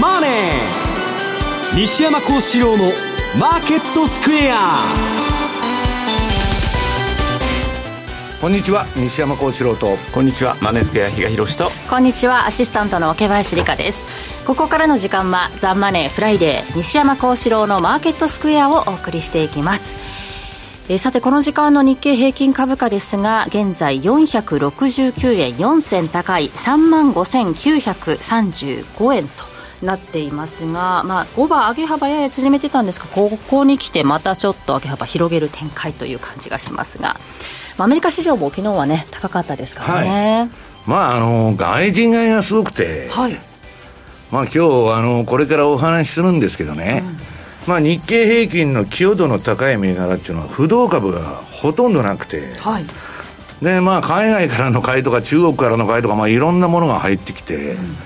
マネー」西山孝四郎の「マーケットスクエア」こんにちは西山孝四郎と。こんにちはマネースクエア比嘉宏と。こんにちはアシスタントの桶林理香です。ここからの時間は「ザ・マネーフライデー西山孝四郎のマーケットスクエア」をお送りしていきます。えー、さてこの時間の日経平均株価ですが現在469円4銭高い3万5935円となっていますが、まあ、5番上げ幅やや縮めてたんですがここに来てまたちょっと上げ幅広げる展開という感じがしますが、まあ、アメリカ市場も昨日はね高かったですからね、はい、まああの外人買いがすごくて、はい、まあ今日あのこれからお話しするんですけどね、うん。まあ、日経平均の寄与度の高い銘柄っていうのは不動株がほとんどなくて、はい、でまあ海外からの買いとか中国からの買いとか、まあ、いろんなものが入ってきて、うん、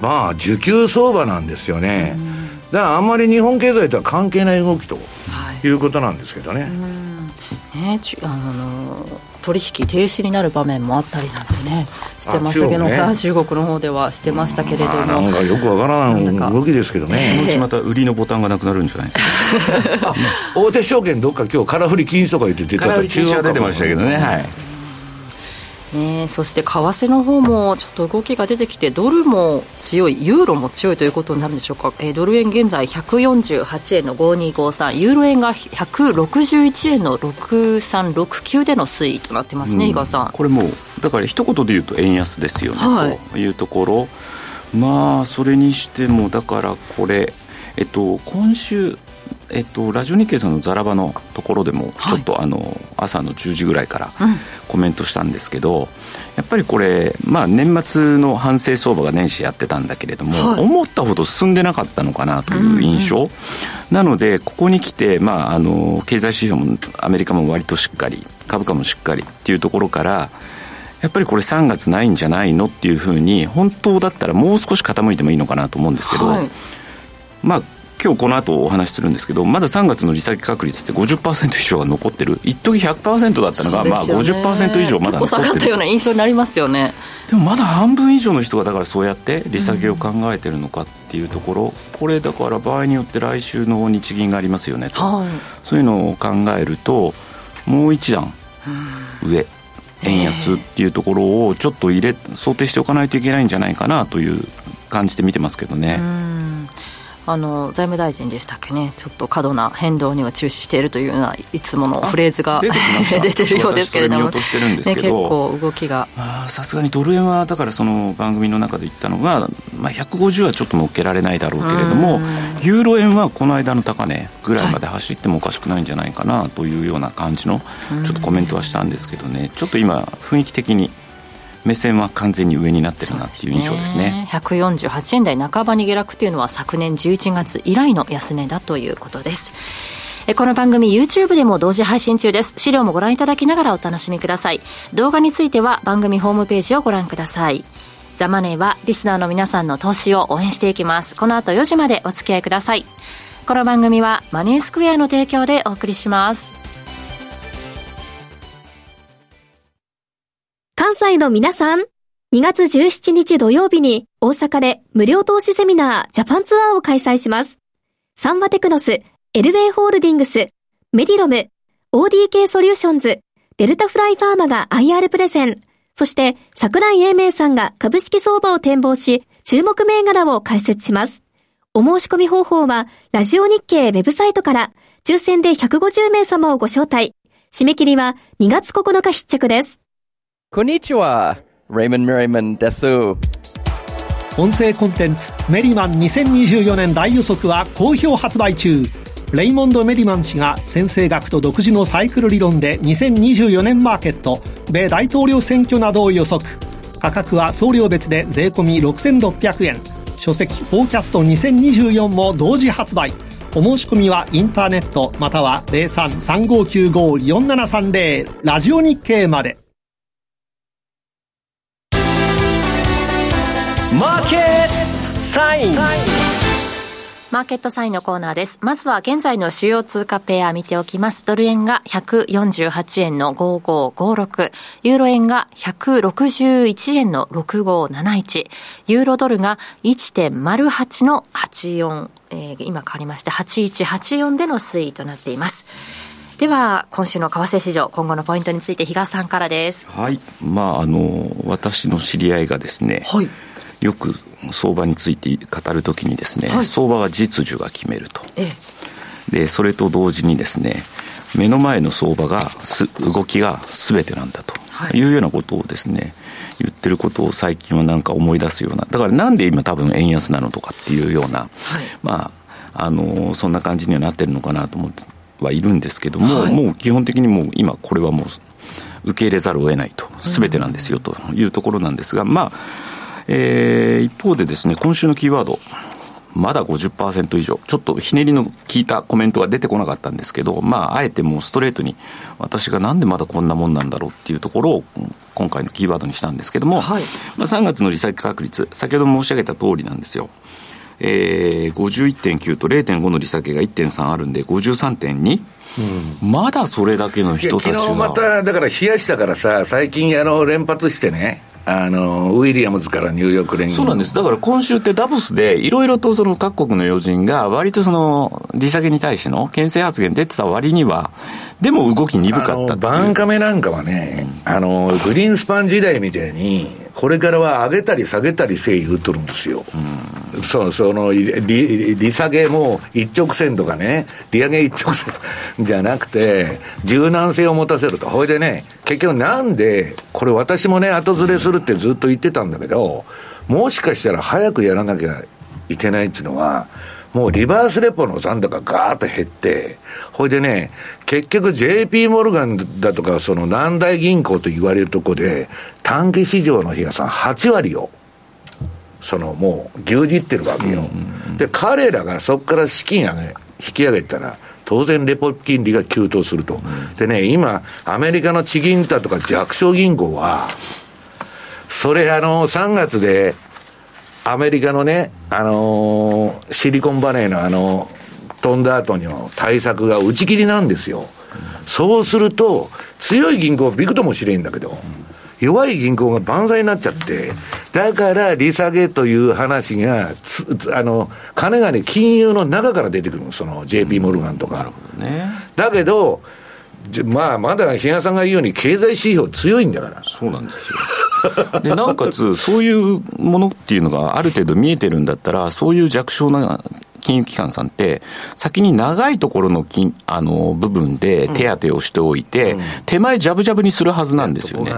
まあ需給相場なんですよね、うん、だからあんまり日本経済とは関係ない動きということなんですけどね。はい、ねあの取引停止になる場面もあったりなんてねしてましたけど、ね、中国の方ではしてましたけれども、まあ、なんかよくわからない動きですけどね。そのうちまた売りのボタンがなくなるんじゃないですか？大手証券どっか今日空振り禁止とか言って出てた中央出てましたけどね。はいね、そして為替の方もちょっと動きが出てきてドルも強いユーロも強いということになるんでしょうか、えー、ドル円現在148円の5253ユーロ円が161円の6369での推移となってますね、うん、井川さん。これもだから一言で言うと円安ですよね、はい、というところ。まあそれにしてもだからこれえっと今週えっと、ラジオ日経さんのザラバのところでもちょっと、はい、あの朝の10時ぐらいからコメントしたんですけど、うん、やっぱりこれ、まあ、年末の反省相場が年始やってたんだけれども、はい、思ったほど進んでなかったのかなという印象、うんうん、なのでここに来て、まあ、あの経済指標もアメリカも割としっかり株価もしっかりっていうところからやっぱりこれ3月ないんじゃないのっていうふうに本当だったらもう少し傾いてもいいのかなと思うんですけど、はい、まあ今日この後お話しするんですけどまだ3月の利下げ確率って50%以上が残ってる。一時100%だったのが、ね、まあ50%以上まだ残ってる。下がったような印象になりますよね。でもまだ半分以上の人がだからそうやって利下げを考えてるのかっていうところ、うん、これだから場合によって来週の日銀がありますよねと、はい、そういうのを考えるともう一段上、円安っていうところをちょっと入れ想定しておかないといけないんじゃないかなという感じで見てますけどね。あの財務大臣でしたっけね。ちょっと過度な変動には注視しているというようないつものフレーズが 出てるようですけれども、ね、結構動きが。さすがにドル円はだからその番組の中で言ったのが、まあ、150はちょっと乗っけられないだろうけれどもユーロ円はこの間の高値ぐらいまで走ってもおかしくないんじゃないかなというような感じのちょっとコメントはしたんですけどね。ちょっと今雰囲気的に目線は完全に上になってるなっていう印象ですね。すね。148円台半ばに下落というのは昨年11月以来の安値だということです。この番組 YouTube でも同時配信中です。資料もご覧いただきながらお楽しみください。動画については番組ホームページをご覧ください。ザ・マネーはリスナーの皆さんの投資を応援していきます。この後4時までお付き合いください。この番組はマネースクエアの提供でお送りします。関西の皆さん、2月17日土曜日に大阪で無料投資セミナージャパンツアーを開催します。サンワテクノス、エルウェイホールディングス、メディロム、ODK ソリューションズ、デルタフライファーマが IR プレゼン、そして桜井英明さんが株式相場を展望し、注目銘柄を解説します。お申し込み方法は、ラジオ日経ウェブサイトから、抽選で150名様をご招待。締め切りは2月9日必着です。こんにちは、レイモン・メリマンです。音声コンテンツメリマン2024年大予測は好評発売中。レイモンド・メディマン氏が先生学と独自のサイクル理論で2024年マーケット、米大統領選挙などを予測。価格は送料別で税込6600円。書籍フォーキャスト2024も同時発売。お申し込みはインターネットまたは0335954730ラジオ日経まで。マーケットサイン。マーケットサインのコーナーです。まずは現在の主要通貨ペア見ておきます。ドル円が148円の5556、ユーロ円が161円の6571、ユーロドルが1.08の84、えー、今変わりまして8184での推移となっています。では今週の為替市場今後のポイントについて比嘉さんからです。はい。まああの私の知り合いがですね、はい、よく相場について語るときにですね、はい、相場は実需が決めると、ええ、でそれと同時にですね目の前の相場が動きが全てなんだと。いうようなことをですね、言ってることを最近はなんか思い出すような。だからなんで今多分円安なのとかっていうような、はい、まああのそんな感じにはなってるのかなと思ってはいるんですけども、はい、もう基本的にもう今これはもう受け入れざるを得ないと。全てなんですよというところなんですが、まあえー、一方でですね、今週のキーワード、まだ50%以上、ちょっとひねりの効いたコメントが出てこなかったんですけど、まあ、あえてもうストレートに、私がなんでまだこんなもんなんだろうっていうところを、今回のキーワードにしたんですけども、はい、まあ、3月の利先確率、先ほど申し上げた通りなんですよ。えー、51.9と0.5の利下げが1.3あるんで、53.2。うん、まだそれだけの人たちが。昨日また、だから冷やしたからさ、最近あの連発してね、あのウィリアムズからニューヨーク連合。そうなんです、だから今週ってダボスで、いろいろとその各国の要人が、割とその利下げに対しての牽制発言出てた割には、でも動き鈍かったバンカメなんかはね、うん、あのグリーンスパン時代みたいに、これからは上げたり下げたりせい言うとるんですよ。うん、そう、その利、利下げも一直線とかね、利上げ一直線 じゃなくて、柔軟性を持たせると。ほいでね、結局なんで、これ私もね、後ずれするってずっと言ってたんだけど、もしかしたら早くやらなきゃいけないっていうのは、もうリバースレポの残高がガーッと減って、ほいでね、結局 JP モルガンだとか、その南大銀行と言われるとこで、短期市場の日がさん8割を、そのもう牛耳ってるわけよ。で、彼らがそこから資金上げ、引き上げたら、当然レポ金利が急騰すると。でね、今、アメリカの地銀だとか弱小銀行は、それあの、3月でアメリカのね、あのー、シリコンバレーのあの、飛んだ後の対策が打ち切りなんですよ。そうすると、強い銀行はビクともしれんだけど、弱い銀行が万歳になっちゃって、だから利下げという話があの、金がね、金融の中から出てくるの、その JP モルガンとか。なるほどね。だけど、まあ、まだ比嘉さんが言うように、経済指標強いんだから。そうなんですよ。で、なおかつ、そういうものっていうのがある程度見えてるんだったら、そういう弱小な金融機関さんって、先に長いところの金あの部分で手当をしておいて、うんうん、手前じゃぶじゃぶにするはずなんですよね。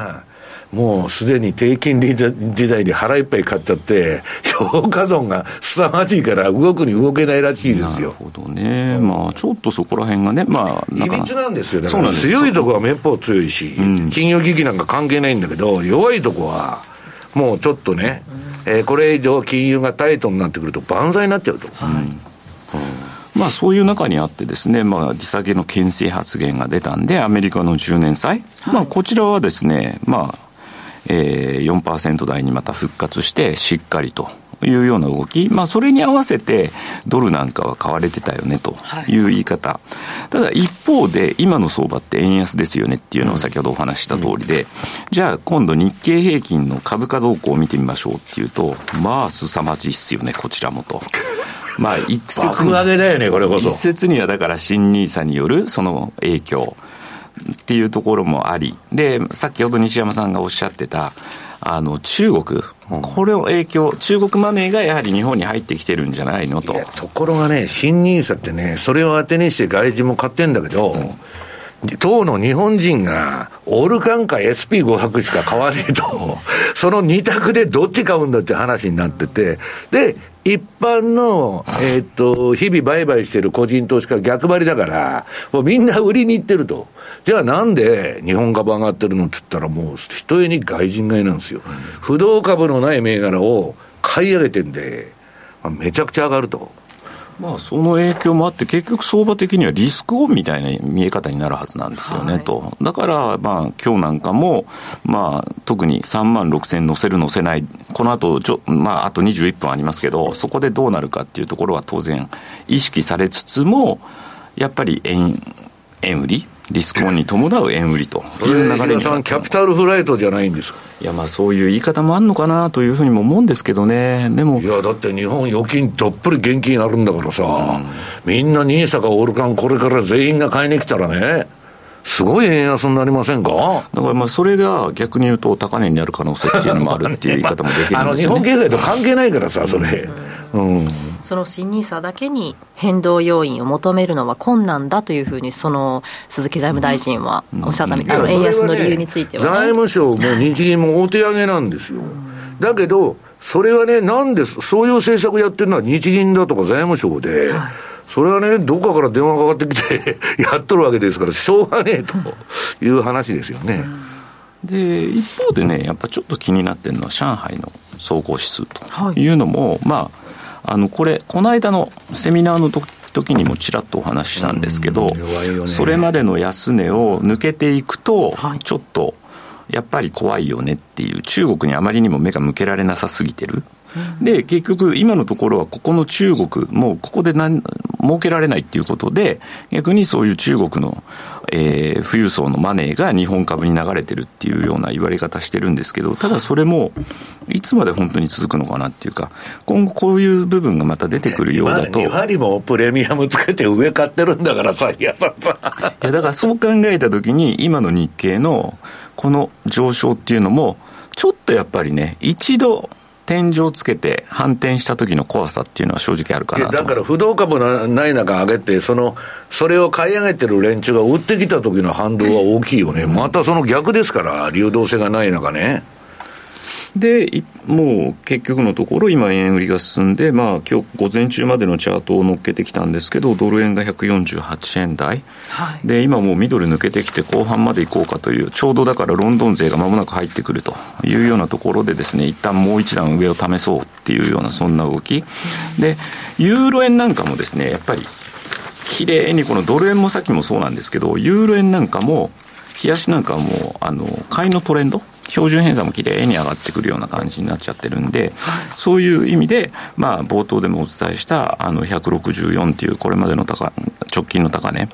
もうすでに低金利時代に腹いっぱい買っちゃって、評価損が凄まじいから動くに動けないらしいですよ。なるほどね。まあちょっとそこら辺がね、まあ。いびつなんですよ。だから強いとこはめっぽう強いし、うん、金融危機なんか関係ないんだけど、弱いとこは、もうちょっとね、えー、これ以上金融がタイトになってくると万歳になっちゃうと。まあ、そういう中にあってですね、まあ、利下げの牽制発言が出たんで、アメリカの10年債、はい、まあ、こちらはですね、まあ、えー、4%台にまた復活してしっかりというような動き、まあ、それに合わせてドルなんかは買われてたよねとい。う言い方、はい、ただ一方で今の相場って円安ですよねっていうのを先ほどお話した通りで、うん、じゃあ今度日経平均の株価動向を見てみましょうっていうとまあ凄まじいっすよねこちらもと。まあ一説に一説にはだから新ニーサによるその影響っていうところもあり、で、先ほど西山さんがおっしゃってた、あの、中国、これを影響、中国マネーがやはり日本に入ってきてるんじゃないのと。ところがね、新ニーサってね、それを当てにして外人も買ってんだけど、うん当の日本人が、オールカンか SP500 しか買わねえと、その2択でどっち買うんだって話になってて、で、一般の、えー、っと、日々売買してる個人投資家逆張りだから、もうみんな売りに行ってると。じゃあなんで日本株上がってるのって言ったらもう、ひとえに外人買いなんですよ。不動株のない銘柄を買い上げてんで、めちゃくちゃ上がると。まあ、その影響もあって、結局相場的にはリスクオンみたいな見え方になるはずなんですよね、はい、と。だから、まあ、今日なんかも、まあ、特に3万6000乗せる乗せない、この後ちょ、まあ、あと21分ありますけど、そこでどうなるかっていうところは当然意識されつつも、やっぱり円、円売りリスクオンに伴う円売りという流れにさん、キャピタルフライトじゃないんですか？いや、まあそういう言い方もあるのかなというふうにも思うんですけどね、でも。いや、だって日本預金どっぷり現金あるんだからさ、うん、みんな NISA かオルカン、これから全員が買いに来たらね、すごい円安になりませんか？だからまあそれが逆に言うと高値になる可能性っていうのもあるっていう言い方もできるんですよ、ね、あの日本経済と関係ないからさ、それ。うん、その新ニーサだけに変動要因を求めるのは困難だというふうに、その鈴木財務大臣はおっしゃったみたいな、円安の理由については、ね、財務省も日銀もお手上げなんですよ。だけど、それはね、なんで、そういう政策やってるのは日銀だとか財務省で、はい。それはね、どっかから電話がかかってきて やっとるわけですから、しょうがねえという話ですよね。で、一方でね、やっぱちょっと気になってるのは、上海の総合指数というのも、はい、まあ、あの、これ、この間のセミナーの時時にもちらっとお話ししたんですけど、ね、それまでの安値を抜けていくと、ちょっとやっぱり怖いよねっていう、中国にあまりにも目が向けられなさすぎてる。で、結局、今のところは、ここの中国、もうここで何、儲けられないっていうことで、逆にそういう中国の、えー、富裕層のマネーが日本株に流れてるっていうような言われ方してるんですけど、ただそれも、いつまで本当に続くのかなっていうか、今後こういう部分がまた出てくるようだと。やはりもプレミアムつけて上買ってるんだからさ、いやささ。いや、だからそう考えたときに、今の日経のこの上昇っていうのも、ちょっとやっぱりね、一度、天井つけて反転した時の怖さっていうのは正直あるかなだから不動株のない中上げて、その、それを買い上げてる連中が売ってきた時の反動は大きいよね。またその逆ですから、流動性がない中ね。で、もう結局のところ、今、円売りが進んで、まあ今日午前中までのチャートを乗っけてきたんですけど、ドル円が148円台、はい、で今もうミドル抜けてきて、後半まで行こうかという、ちょうどだからロンドン勢がまもなく入ってくるというようなところで、ですね一旦もう一段上を試そうっていうような、そんな動き、でユーロ円なんかもですねやっぱり、綺麗にこのドル円もさっきもそうなんですけど、ユーロ円なんかも、冷やしなんかはもう、あの、買いのトレンド標準偏差もきれいに上がってくるような感じになっちゃってるんで、そういう意味で、まあ、冒頭でもお伝えしたあの164っていうこれまでの高直近の高値、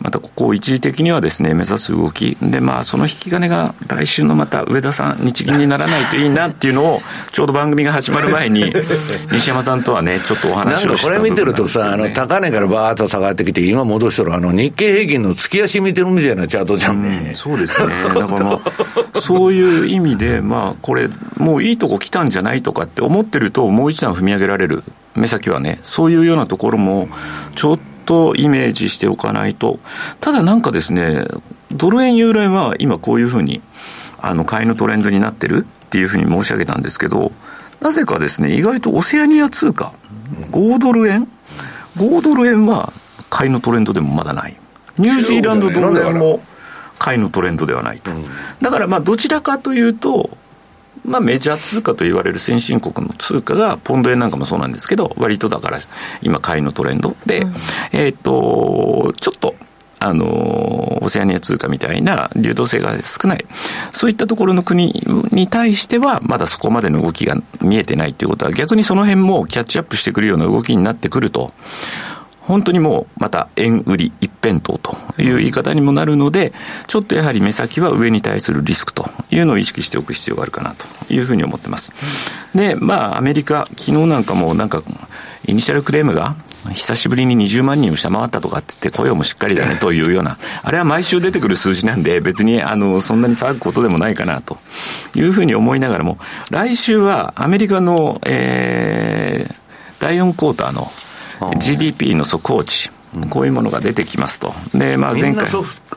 またここを一時的にはですね、目指す動き、で、まあ、その引き金が来週のまた上田さん、日銀にならないといいなっていうのを、ちょうど番組が始まる前に、西山さんとはね、ちょっとお話をした、ね、これ見てるとさ、あの、高値からバーッと下がってきて、今戻してる、あの、日経平均の月足見てるみたいなチャートじゃんね。うん、そうですね。だからまあ、そういう意味で、まあ、これ、もういいとこ来たんじゃないとかって思ってると、もう一段踏み上げられる、目先はね、そういうようなところも、ちょっとイメージしておかないと、ただなんかですね、ドル円、ユーロ円は今こういうふうに、あの、買いのトレンドになってる。っていうふうに申し上げたんですけど、なぜかですね、意外とオセアニア通貨、5ドル円、5ドル円は買いのトレンドでもまだない。ニュージーランドドル円も買いのトレンドではないと。だからまあどちらかというと、まあ、メジャー通貨と言われる先進国の通貨が、ポンド円なんかもそうなんですけど、割とだから、今、買いのトレンドで、うん、えっ、と、ちょっと、あの、オセアニア通貨みたいな流動性が少ない。そういったところの国に対しては、まだそこまでの動きが見えてないということは、逆にその辺もキャッチアップしてくるような動きになってくると、本当にもうまた円売り一辺倒という言い方にもなるので、ちょっとやはり目先は上に対するリスクというのを意識しておく必要があるかなというふうに思ってます。で、まあ、アメリカ、昨日なんかもなんか、イニシャルクレームが久しぶりに20万人を下回ったとかっつって雇用もしっかりだねというような、あれは毎週出てくる数字なんで別にあのそんなに騒ぐことでもないかなというふうに思いながらも、来週はアメリカの、えー、第4クォーターの GDP の速報値、こういうものが出てきますと。で、まあ前回。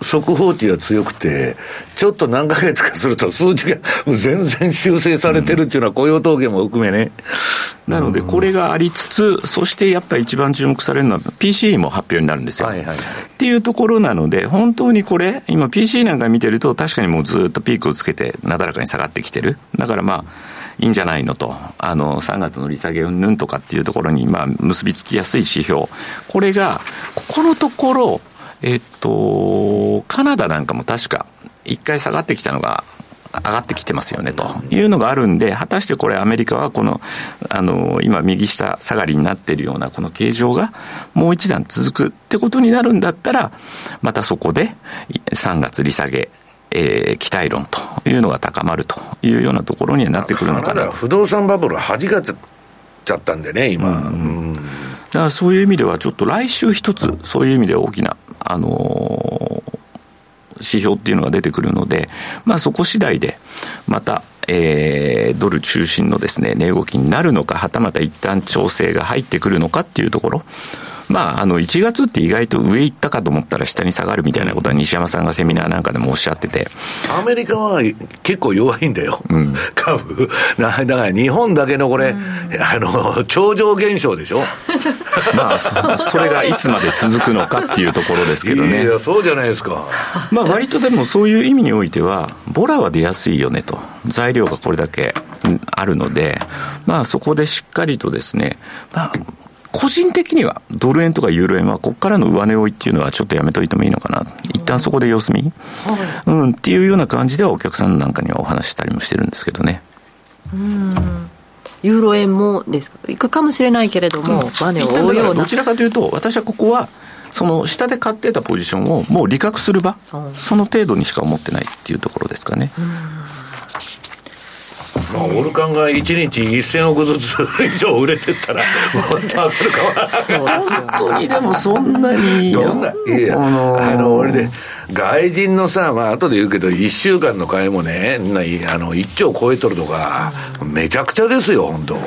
速報値が強くて、ちょっと何ヶ月かすると数値が全然修正されてるっていうのは雇用統計も含めね。なので、これがありつつ、そしてやっぱり一番注目されるのは PC も発表になるんですよ。はいはいはい、っていうところなので、本当にこれ、今 PC なんか見てると確かにもうずっとピークをつけてなだらかに下がってきてる。だからまあ、いいんじゃないのと、あの、3月の利下げ云々とかっていうところに、まあ、結びつきやすい指標。これが、ここのところ、えっと、カナダなんかも確か、一回下がってきたのが、上がってきてますよねというのがあるんで、果たしてこれアメリカはこの、あの、今右下下がりになっているようなこの形状がもう一段続くってことになるんだったら、またそこで3月利下げ、えー、期待論というのが高まるというようなところにはなってくるのかな。不動産バブルはじかちゃったんでね、今。うん、うんだからそういう意味では、ちょっと来週一つ、そういう意味では大きな、あのー、指標っていうのが出てくるので、まあそこ次第で、また、えー、ドル中心のですね、値動きになるのか、はたまた一旦調整が入ってくるのかっていうところ、まあ、あの、1月って意外と上行ったかと思ったら下に下がるみたいなことは西山さんがセミナーなんかでもおっしゃってて。アメリカは結構弱いんだよ。うん、株。だから日本だけのこれ、うん、あの、超常現象でしょ まあそ、それがいつまで続くのかっていうところですけどね。いや、そうじゃないですか。まあ、割とでもそういう意味においては、ボラは出やすいよねと。材料がこれだけあるので、まあそこでしっかりとですね、まあ、個人的にはドル円とかユーロ円はここからの上値追いっていうのはちょっとやめといてもいいのかな。一旦そこで様子見、うん、っていうような感じではお客さんなんかにはお話したりもしてるんですけどね。うんユーロ円もですか？いくかもしれないけれども、上値を追うような。どちらかというと、私はここは、その下で買ってたポジションをもう利確する場、その程度にしか思ってないっていうところですかね。うんまあ、オルカンが1日1000億ずつ 以上売れてったら、もっと上がるかも本当にでもそんなに。どんな、いや、あの、俺で、外人のさ、まあ後で言うけど、1週間の買いもね、あの1兆超えとるとか、めちゃくちゃですよ、本当。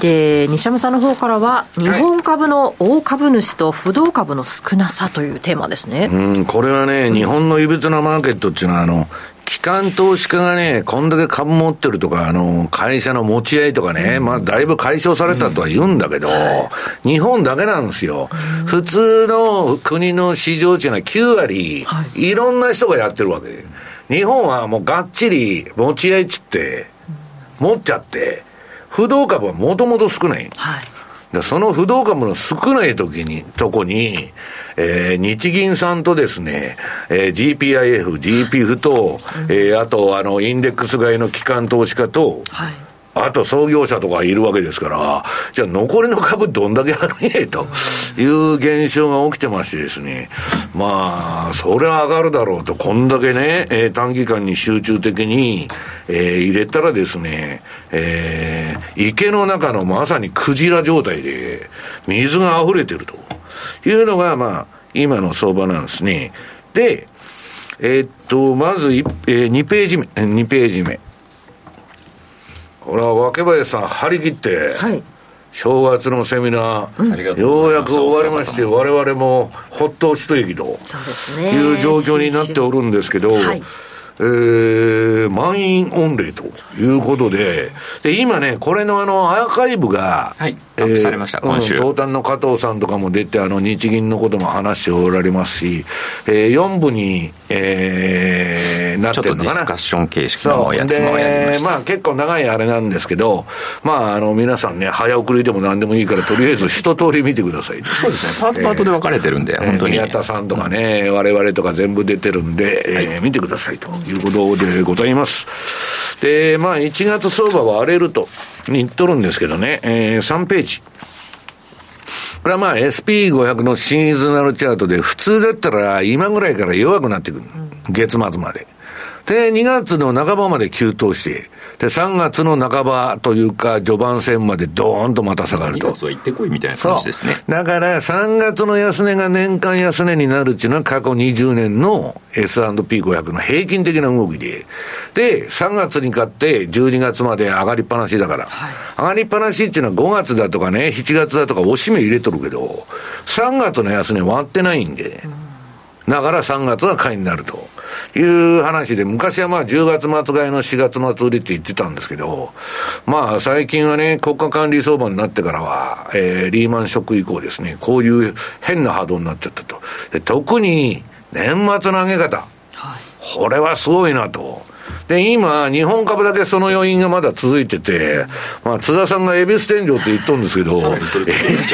で西山さんの方からは日本株の大株主と不動株の少なさというテーマですね、うん、これはね、日本のいびつなマーケットっていうのはあの機関投資家がね、こんだけ株持ってるとか、あの、会社の持ち合いとかね、うん、まあ、だいぶ解消されたとは言うんだけど、うん、日本だけなんですよ。うん、普通の国の市場っていうのは9割、はい、いろんな人がやってるわけ。日本はもうがっちり持ち合いっつって、持っちゃって、不動株はもともと少ない。はいでその不動株の少ない時に、とこに、えー、日銀さんとですね、えー、GPIF、GPF と、うん、えー、あと、あの、インデックス買いの機関投資家と、はい、あと創業者とかいるわけですから、じゃあ残りの株どんだけあるんやという現象が起きてましてですね、まあ、それは上がるだろうと、こんだけね、えー、短期間に集中的に、えー、入れたらですね、えー、池の中のまさにクジラ状態で、水が溢れてるというのが、まあ、今の相場なんですね。で、えー、っと、まず、えー、2ページ目、2ページ目。これは若林さん張り切って、はい、正月のセミナー、うん、ようやく終わりまして、われわれもほっと一息という状況になっておるんですけど、はいえー、満員御礼ということで、で、今ね、これのあの、アーカイブが、はい、えー、されました、今週。東端の加藤さんとかも出て、あの、日銀のことも話しておられますし、えー、4部に、えー、なってるのかな。ちょっとディスカッション形式のやつもやりました。まあ結構長いあれなんですけど、まああの、皆さんね、早送りでも何でもいいから、とりあえず一通り見てください。そうですね、パートパートで分かれてるんで、えー、本当に。宮田さんとかね、うん、我々とか全部出てるんで、えー、はい、見てくださいということでございます。で、まあ1月相場は荒れると言っとるんですけどね、えー、3ページ。これはまあ SP500 のシーズナルチャートで普通だったら今ぐらいから弱くなってくる。月末まで。で、2月の半ばまで急騰して、で、3月の半ばというか、序盤戦までドーンとまた下がると。2月は行ってこいみたいな感じですね。だから、3月の安値が年間安値になるっていうのは過去20年の S&P500 の平均的な動きで。で、3月に買って12月まで上がりっぱなしだから。はい、上がりっぱなしっていうのは5月だとかね、7月だとかおしめ入れとるけど、3月の安値割ってないんで。だから3月は買いになると。いう話で、昔はまあ10月末買いの4月末売りって言ってたんですけど、まあ最近はね、国家管理相場になってからは、えー、リーマンショック以降ですね、こういう変な波動になっちゃったと。特に年末の上げ方。はい、これはすごいなと。で、今、日本株だけその要因がまだ続いてて、まあ、津田さんが恵比寿天井って言っとるんですけど、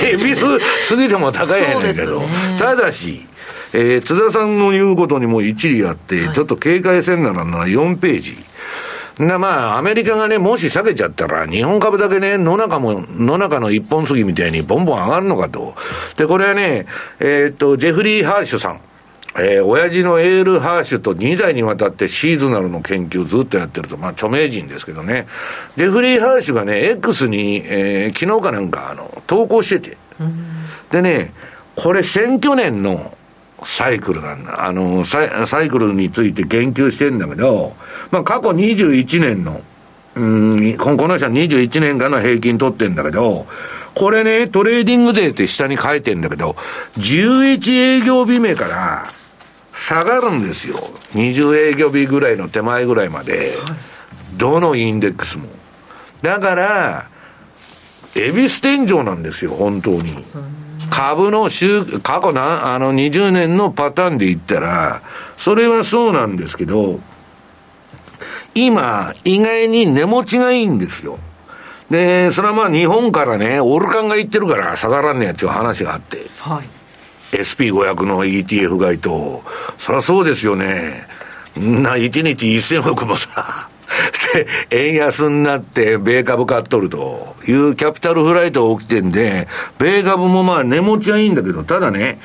恵比寿過ぎても高いやねんけど、ただし、えー、津田さんの言うことにも一理あって、ちょっと警戒せんならな、4ページ。な、まあ、アメリカがね、もし下げちゃったら、日本株だけね、野中も、野中の一本杉みたいにボンボン上がるのかと。で、これはね、えー、っと、ジェフリー・ハーシュさん。えー、親父のエール・ハーシュと2代にわたってシーズナルの研究をずっとやってると、まあ著名人ですけどね。ジェフリー・ハーシュがね、X に、えー、昨日かなんか、あの、投稿してて。でね、これ選挙年のサイクルなんだ。あの、サイサイクルについて言及してんだけど、まあ過去21年の、うん、この人は21年間の平均取ってんだけど、これね、 trading day って下に書いてんだけど、11営業日目から下がるんですよ。20営業日ぐらいの手前ぐらいまで。どのインデックスも。だから、恵比寿天井なんですよ、本当に。株の週、過去な、あの20年のパターンで言ったら、それはそうなんですけど、今、意外に値持ちがいいんですよ。で、それはまあ日本からね、オルカンが言ってるから下がらんねやっていう話があって。はい。SP500 の ETF 買いと、そりゃそうですよね。な、1日1000億もさ、で、円安になって、米株買っとるというキャピタルフライトが起きてんで、米株もまあ値持ちはいいんだけど、ただね、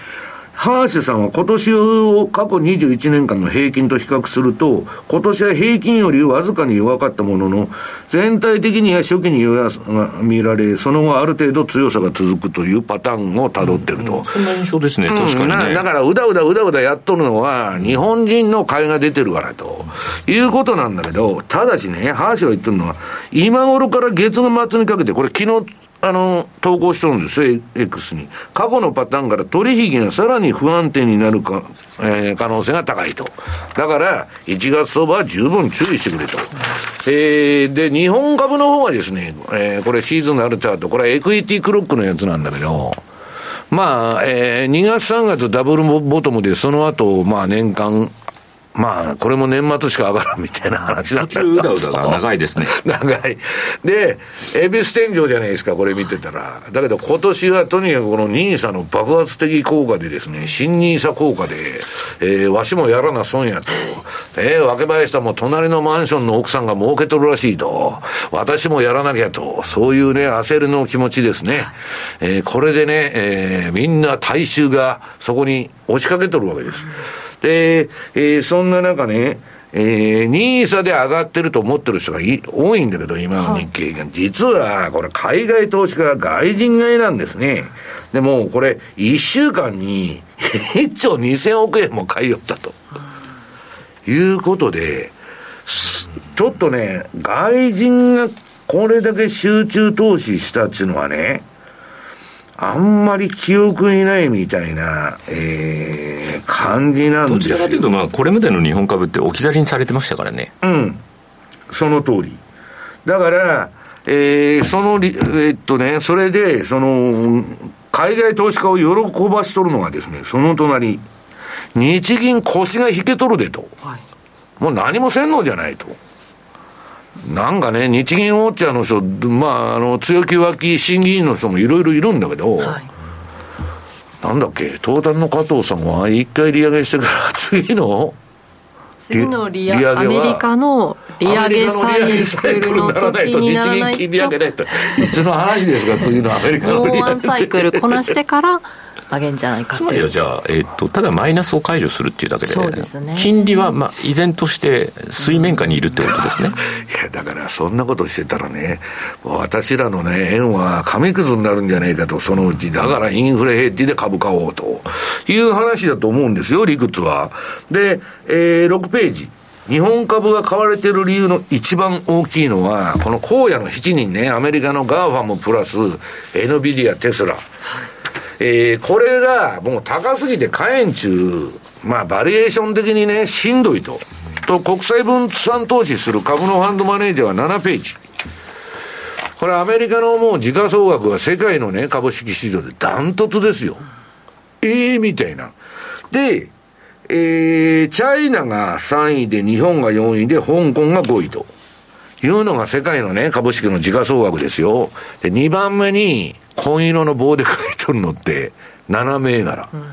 ハーシュさんは今年を過去21年間の平均と比較すると、今年は平均よりわずかに弱かったものの、全体的には初期に弱さが見られ、その後ある程度強さが続くというパターンをたどってると、うんうん、そんな印象ですね、確かに、ね、だから、うだうだうだうだやっとるのは、日本人の買いが出てるからと、いうことなんだけど、ただしね、ハーシュが言ってるのは、今頃から月の末にかけて、これ昨日あの、投稿してるんですよ、X に。過去のパターンから取引がさらに不安定になるか、えー、可能性が高いと。だから、1月相場は十分注意してくれと。えー、で、日本株の方はですね、えー、これシーズンのあるチャート、これはエクイティクロックのやつなんだけど、まあ、えー、2月3月ダブルボトムで、その後、まあ年間まあ、これも年末しか上がらんみたいな話だったうだうだが長いですね。長い。で、恵比寿天井じゃないですか、これ見てたら。だけど今年はとにかくこの NISA の爆発的効果でですね、新 NISA 効果で、えー、わしもやらな損やと。えー、若林さんも隣のマンションの奥さんが儲けとるらしいと。私もやらなきゃと。そういうね、焦りの気持ちですね。えー、これでね、えー、みんな大衆がそこに押しかけとるわけです。で、えー、そんな中ね、えー、ニーサで上がってると思ってる人がい多いんだけど、今の日経が。実は、これ、海外投資家が外人買いなんですね。でも、これ、1週間に 1兆2000億円も買いよったと。いうことで、ちょっとね、外人がこれだけ集中投資したっていうのはね、あんまり記憶にないみたいな、えー、感じなんですよ。どちらかというと、まあ、これまでの日本株って置き去りにされてましたからね。うん。その通り。だから、えー、そのえー、っとね、それで、その、海外投資家を喜ばしとるのがですね、その隣、日銀腰が引けとるでと。はい、もう何もせんのじゃないと。なんかね、日銀ウォッチャーの人、まあ、あの、強気脇審議員の人もいろいろいるんだけど、はい、なんだっけ、東端の加藤さんは一回利上げしてから次の次の利上げアメリカの利上げサイクルの時にならないと。日銀金利上げないつ の話ですか、次のアメリカの利上げ。サイクルこなしてから、上げんじゃないかつまりはじゃあ、えーと、ただマイナスを解除するっていうだけで、そうですね、金利は、まあ、依然として水面下にいるってことですね。いや、だからそんなことしてたらね、私らのね、円は紙くずになるんじゃないかと、そのうち、だからインフレヘッジで株買おうという話だと思うんですよ、理屈は。で、えー、6ページ。日本株が買われてる理由の一番大きいのは、この荒野の7人ね、アメリカの GAFAM プラス、 NVIDIA、テスラ。えー、これがもう高すぎて買えんちゅう、まあバリュエーション的にね、しんどいと。と、国際分散投資する株のファンドマネージャーは7ページ。これアメリカのもう時価総額は世界のね、株式市場でダントツですよ。ええー、みたいな。で、えー、チャイナが3位で、日本が4位で、香港が5位と。いうのが世界のね、株式の時価総額ですよ。で、2番目に、紺色の棒で書いとるのって、7銘柄。うん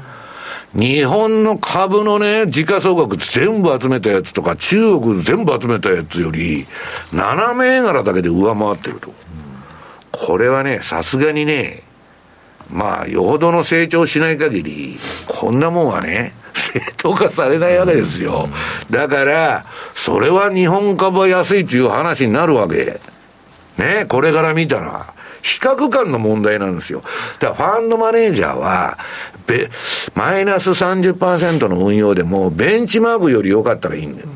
日本の株のね、時価総額全部集めたやつとか、中国全部集めたやつより、7銘柄だけで上回ってると。これはね、さすがにね、まあ、よほどの成長しない限り、こんなもんはね、正当化されないわけですよ。だから、それは日本株は安いという話になるわけ。ね、これから見たら。比較感の問題なんですよ。だからファンドマネージャーは、べ、マイナス30%の運用でも、ベンチマークより良かったらいいんだよ。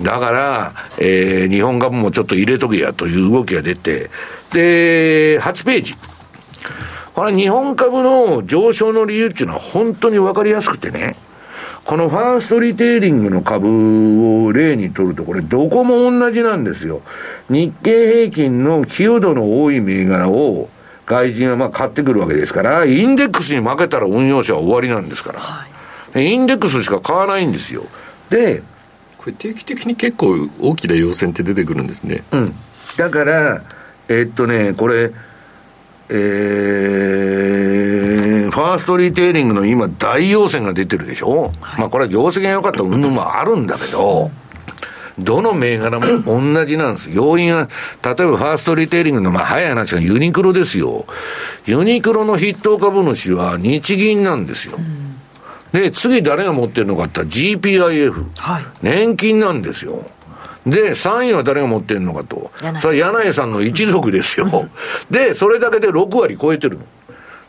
だから、えー、日本株もちょっと入れとけやという動きが出て、で、8ページ。これ日本株の上昇の理由っていうのは本当にわかりやすくてね。このファーストリテイリングの株を例にとると、これどこも同じなんですよ。日経平均の寄与度の多い銘柄を外人はまあ買ってくるわけですから、インデックスに負けたら運用者は終わりなんですから。はい、インデックスしか買わないんですよ。で、これ定期的に結構大きな要線って出てくるんですね。うん。だから、えっとね、これ、えー、ファーストリテイリングの今大要線が出てるでしょ、はい、まあこれは業績が良かった云々もあるんだけど、どの銘柄も同じなんです。要因は、例えばファーストリテイリングの、まあ早い話がユニクロですよ。ユニクロの筆頭株主は日銀なんですよ。で、次誰が持ってるのかって言ったら GPIF、はい、年金なんですよ。で、3位は誰が持ってるのかと。それ柳井さんの一族ですよ。で、それだけで6割超えてるの。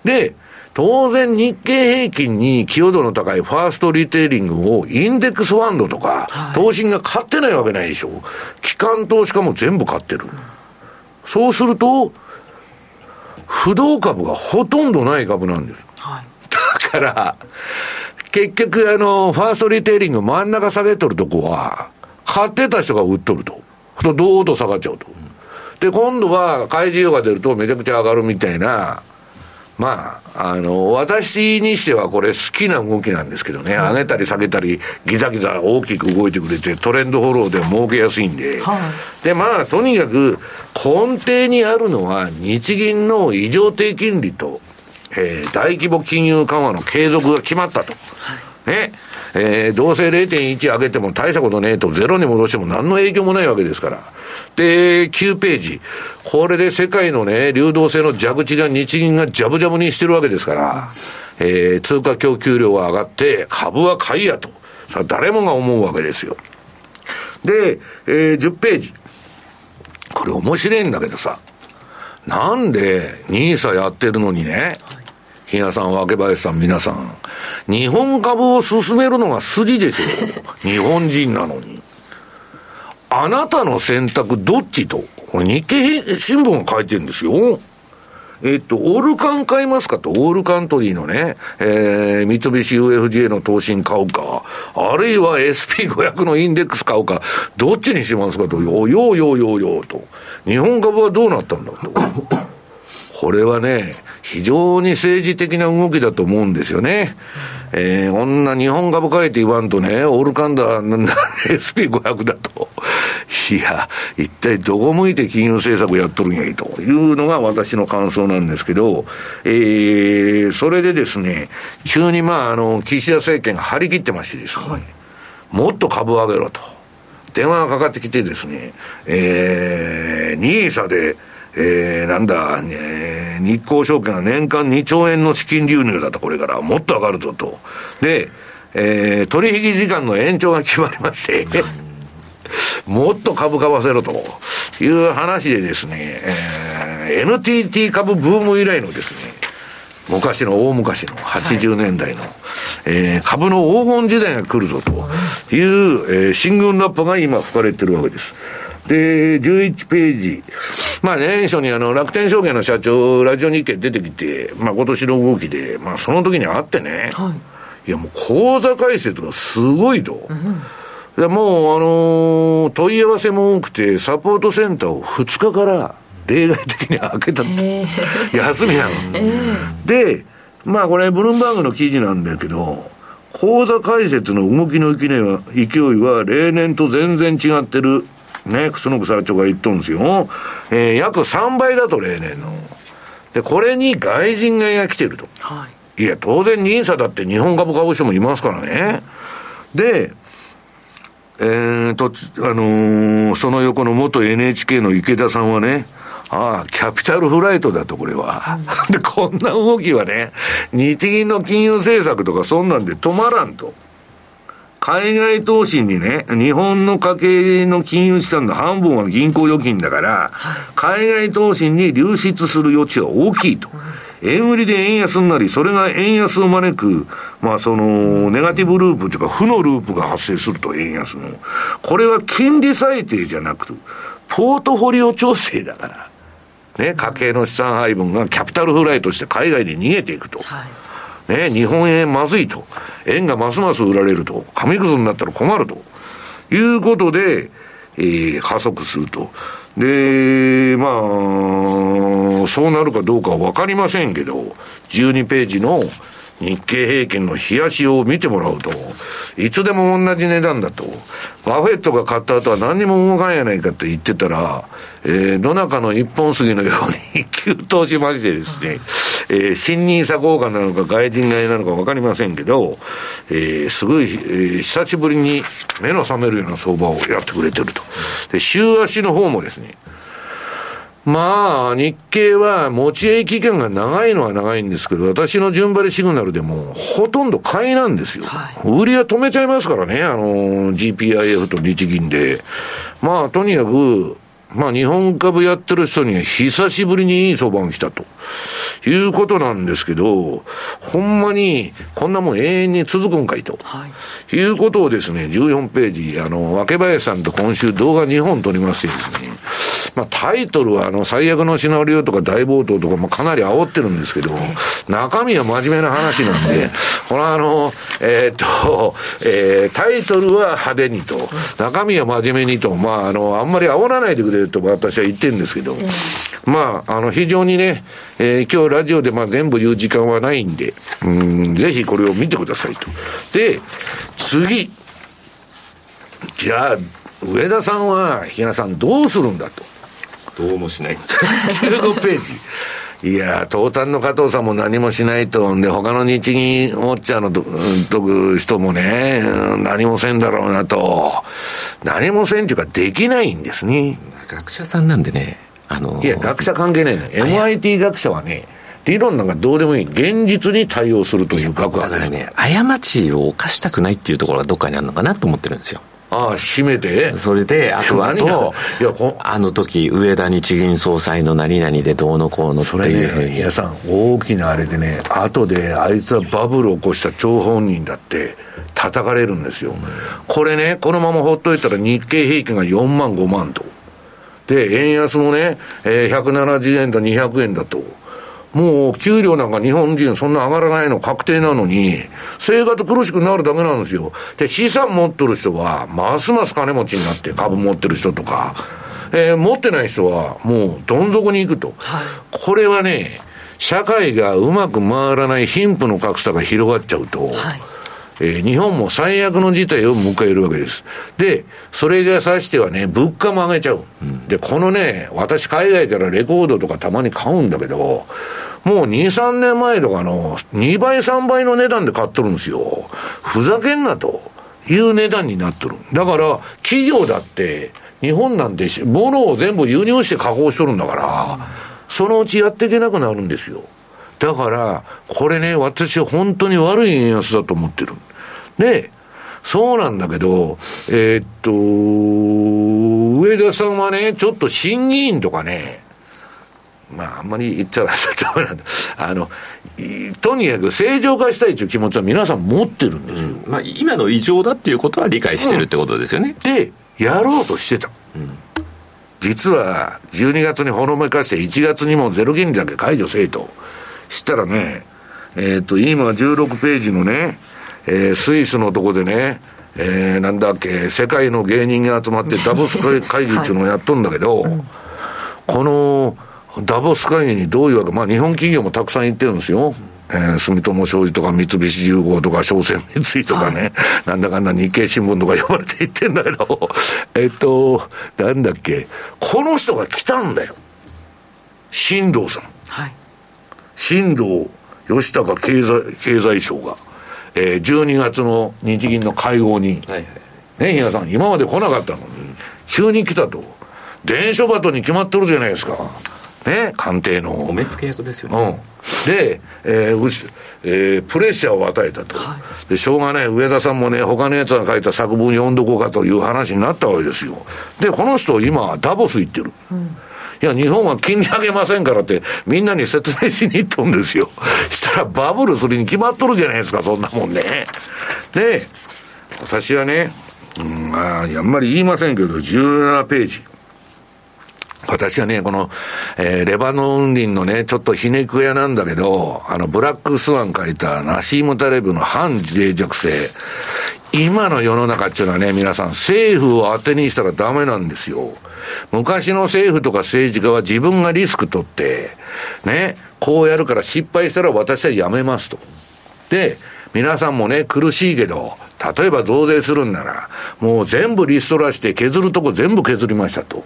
で、当然日経平均に寄与度の高いファーストリテイリングをインデックスファンドとか、投資が買ってないわけないでしょ。機関投資家も全部買ってる。そうすると、不動株がほとんどない株なんです。はい、だから、結局あの、ファーストリテイリング真ん中下げとるとこは、買ってた人が売っとると。と、どーっと下がっちゃうと。で、今度は買い需要が出るとめちゃくちゃ上がるみたいな、まあ、あの、私にしてはこれ好きな動きなんですけどね、上げたり下げたり、ギザギザ大きく動いてくれて、トレンドフォローで儲けやすいんで、はい、で、まあ、とにかく根底にあるのは、日銀の異常低金利と、えー、大規模金融緩和の継続が決まったと。はい、ね。えー、どうせ0.1上げても大したことねえと、ゼロに戻しても何の影響もないわけですから。で、9ページ。これで世界のね、流動性の蛇口が日銀がジャブジャブにしてるわけですから、えー、通貨供給量は上がって、株は買いやと。さ誰もが思うわけですよ。で、えー、10ページ。これ面白いんだけどさ、なんで NISA やってるのにね、比嘉さん、若林さん、皆さん。日本株を進めるのが筋でしょう。日本人なのに。あなたの選択どっちと？これ日経新聞が書いてるんですよ。えっと、オールカン買いますかと、オールカントリーのね、えー、三菱 UFJ の投信買うか、あるいは SP500 のインデックス買うか、どっちにしますかと、よよよよよと。日本株はどうなったんだと？これはね、非常に政治的な動きだと思うんですよね。えー、こんな日本株買えて言わんとね、オールカンダー、SP500 だと。いや、一体どこ向いて金融政策やっとるんやいというのが私の感想なんですけど、えー、それでですね、急にまあ、あの、岸田政権が張り切ってましてですね、はい、もっと株を上げろと。電話がかかってきてですね、えー、ニーサで、えー、なんだ、えー、日興証券が年間2兆円の資金流入だと、これから、もっと上がるぞと。で、えー、取引時間の延長が決まりまして。もっと株買わせろと。いう話でですね、えー、NTT 株ブーム以来のですね、昔の大昔の80年代の、はい、えー、株の黄金時代が来るぞという、えー、新軍ラッパが今吹かれてるわけです。で、11ページ。まあ年初にあの、楽天証券の社長、ラジオ日経出てきて、まあ今年の動きで、まあその時に会ってね、はい、いやもう口座開設がすごいと。うんでもう、あのー、問い合わせも多くて、サポートセンターを2日から例外的に開けたって、休みなの。で、まあこれ、ブルームバーグの記事なんだけど、口座開設の動きの勢いは、勢いは例年と全然違ってる。ね、楠木社長が言っとるんですよ。えー、約3倍だと、例年の。で、これに外人買いが来てると。はい。いや、当然、ニーサだって日本株買う人もいますからね。で、えーと、あのー、その横の元 NHK の池田さんはね、ああ、キャピタルフライトだと、これは。で、こんな動きはね、日銀の金融政策とかそんなんで止まらんと。海外投資にね、日本の家計の金融資産の半分は銀行預金だから、海外投資に流出する余地は大きいと。円売りで円安になり、それが円安を招く、まあその、ネガティブループというか、負のループが発生すると、円安の。これは金利最低じゃなくて、ポートフォリオ調整だから。ね、家計の資産配分がキャピタルフライとして海外に逃げていくと。はい、ね、日本円まずいと。円がますます売られると。紙くずになったら困ると。いうことで、えー、加速すると。で、まあ、そうなるかどうかは分かりませんけど、12ページの日経平均の冷やしを見てもらうと、いつでも同じ値段だと。バフェットが買った後は何にも動かんやないかって言ってたら、えー、野中の一本杉のように 急騰しましてですね、えー、新任作効果なのか外人買いなのか分かりませんけど、えー、すごい、えー、久しぶりに目の覚めるような相場をやってくれてると。で、週足の方もですね、まあ、日経は持ち合い期間が長いのは長いんですけど、私の順張りシグナルでも、ほとんど買いなんですよ。はい、売りは止めちゃいますからね、あの、GPIF と日銀で。まあ、とにかく、まあ、日本株やってる人には久しぶりにいい相場が来たと。いうことなんですけど、ほんまに、こんなもん永遠に続くんかいと。はい。いうことをですね、14ページ、あの、若林さんと今週動画2本撮りましてですね、まあ、タイトルは、あの、最悪のシナリオとか大暴動とか、まあ、かなり煽ってるんですけど、中身は真面目な話なんで、これはあの、えー、っと、えー、タイトルは派手にと、中身は真面目にと、まあ、あの、あんまり煽らないでくれると私は言ってるんですけど、まあ、あの、非常にね、えー、今日ラジオでまあ全部言う時間はないんで、うん、ぜひこれを見てくださいと。で、次。じゃあ、上田さんは、比嘉さんどうするんだと。どうもしない。15ページ。いや、東端の加藤さんも何もしないと、で、他の日銀ウォッチャーのと、と人もね、何もせんだろうなと。何もせんっていうか、できないんですね。学者さんなんでね、あのー、いや、学者関係ないね。MIT 学者はね、理論なんかどうでもいい。現実に対応するという学だからね、過ちを犯したくないっていうところがどっかにあるのかなと思ってるんですよ。ああ、閉めて？それで、あとあと、いやあの時、上田日銀総裁の何々でどうのこうのっていうふうに。ね、皆さん、大きなあれでね、後であいつはバブルを起こした張本人だって、叩かれるんですよ。うん、これね、このままほっといたら日経平均が4万5万と。で、円安もね、えー、170円だ200円だと。もう給料なんか日本人そんな上がらないの確定なのに、生活苦しくなるだけなんですよ。で、資産持ってる人は、ますます金持ちになって株持ってる人とか、えー、持ってない人はもうどん底に行くと。はい、これはね、社会がうまく回らない貧富の格差が広がっちゃうと、はいえー、日本も最悪の事態を迎えるわけです。で、それがさしてはね、物価も上げちゃう。で、このね、私海外からレコードとかたまに買うんだけど、もう2、3年前とかの2倍、3倍の値段で買っとるんですよ。ふざけんなという値段になっとる。だから、企業だって、日本なんて、物を全部輸入して加工しとるんだから、そのうちやっていけなくなるんですよ。だから、これね、私は本当に悪い円安だと思ってる。で、そうなんだけど、えー、っと、上田さんはね、ちょっと審議員とかね、まあ、あんまり言っちゃダメなんだ。あの、とにかく正常化したいという気持ちは皆さん持ってるんですよ。うん、まあ、今の異常だっていうことは理解してるってことですよね。うん、で、やろうとしてた。うん、実は、12月にほのめかして、1月にもゼロ金利だけ解除せいと。したらね、えっ、と、今16ページのね、えー、スイスのとこでね、えー、なんだっけ、世界の芸人が集まって ダボス会議っていうのをやっとんだけど、はいこのダボス会議にどういうわけ、まあ日本企業もたくさん行ってるんですよ。えー、住友商事とか三菱重工とか商船三井とかね、はい、なんだかんだ日経新聞とか呼ばれていってんだけど、えっと、なんだっけ、この人が来たんだよ。新藤さん。はい。新藤義孝経済、経済省が、えー、12月の日銀の会合に、はいはい、ね、比嘉さん、今まで来なかったのに、急に来たと。伝書バトに決まってるじゃないですか。ね、官邸の。お目付け役ですよね。うん。で、えーえー、プレッシャーを与えたと、はい、で。しょうがない、上田さんもね、他のやつが書いた作文読んどこうかという話になったわけですよ。で、この人、今、ダボス行ってる。うんいや、日本は金利上げませんからって、みんなに説明しに行っとんですよ。したらバブルするに決まっとるじゃないですか、そんなもんね。で、私はね、うん、ああんまり言いませんけど、17ページ。私はね、この、えー、レバノン林のね、ちょっとひねく屋なんだけど、あの、ブラックスワン書いたナシームタレブの反脆弱性。今の世の中っていうのはね、皆さん、政府を当てにしたらダメなんですよ。昔の政府とか政治家は自分がリスク取って、ね、こうやるから失敗したら私はやめますと。で、皆さんもね、苦しいけど、例えば増税するんなら、もう全部リストラして削るとこ全部削りましたと。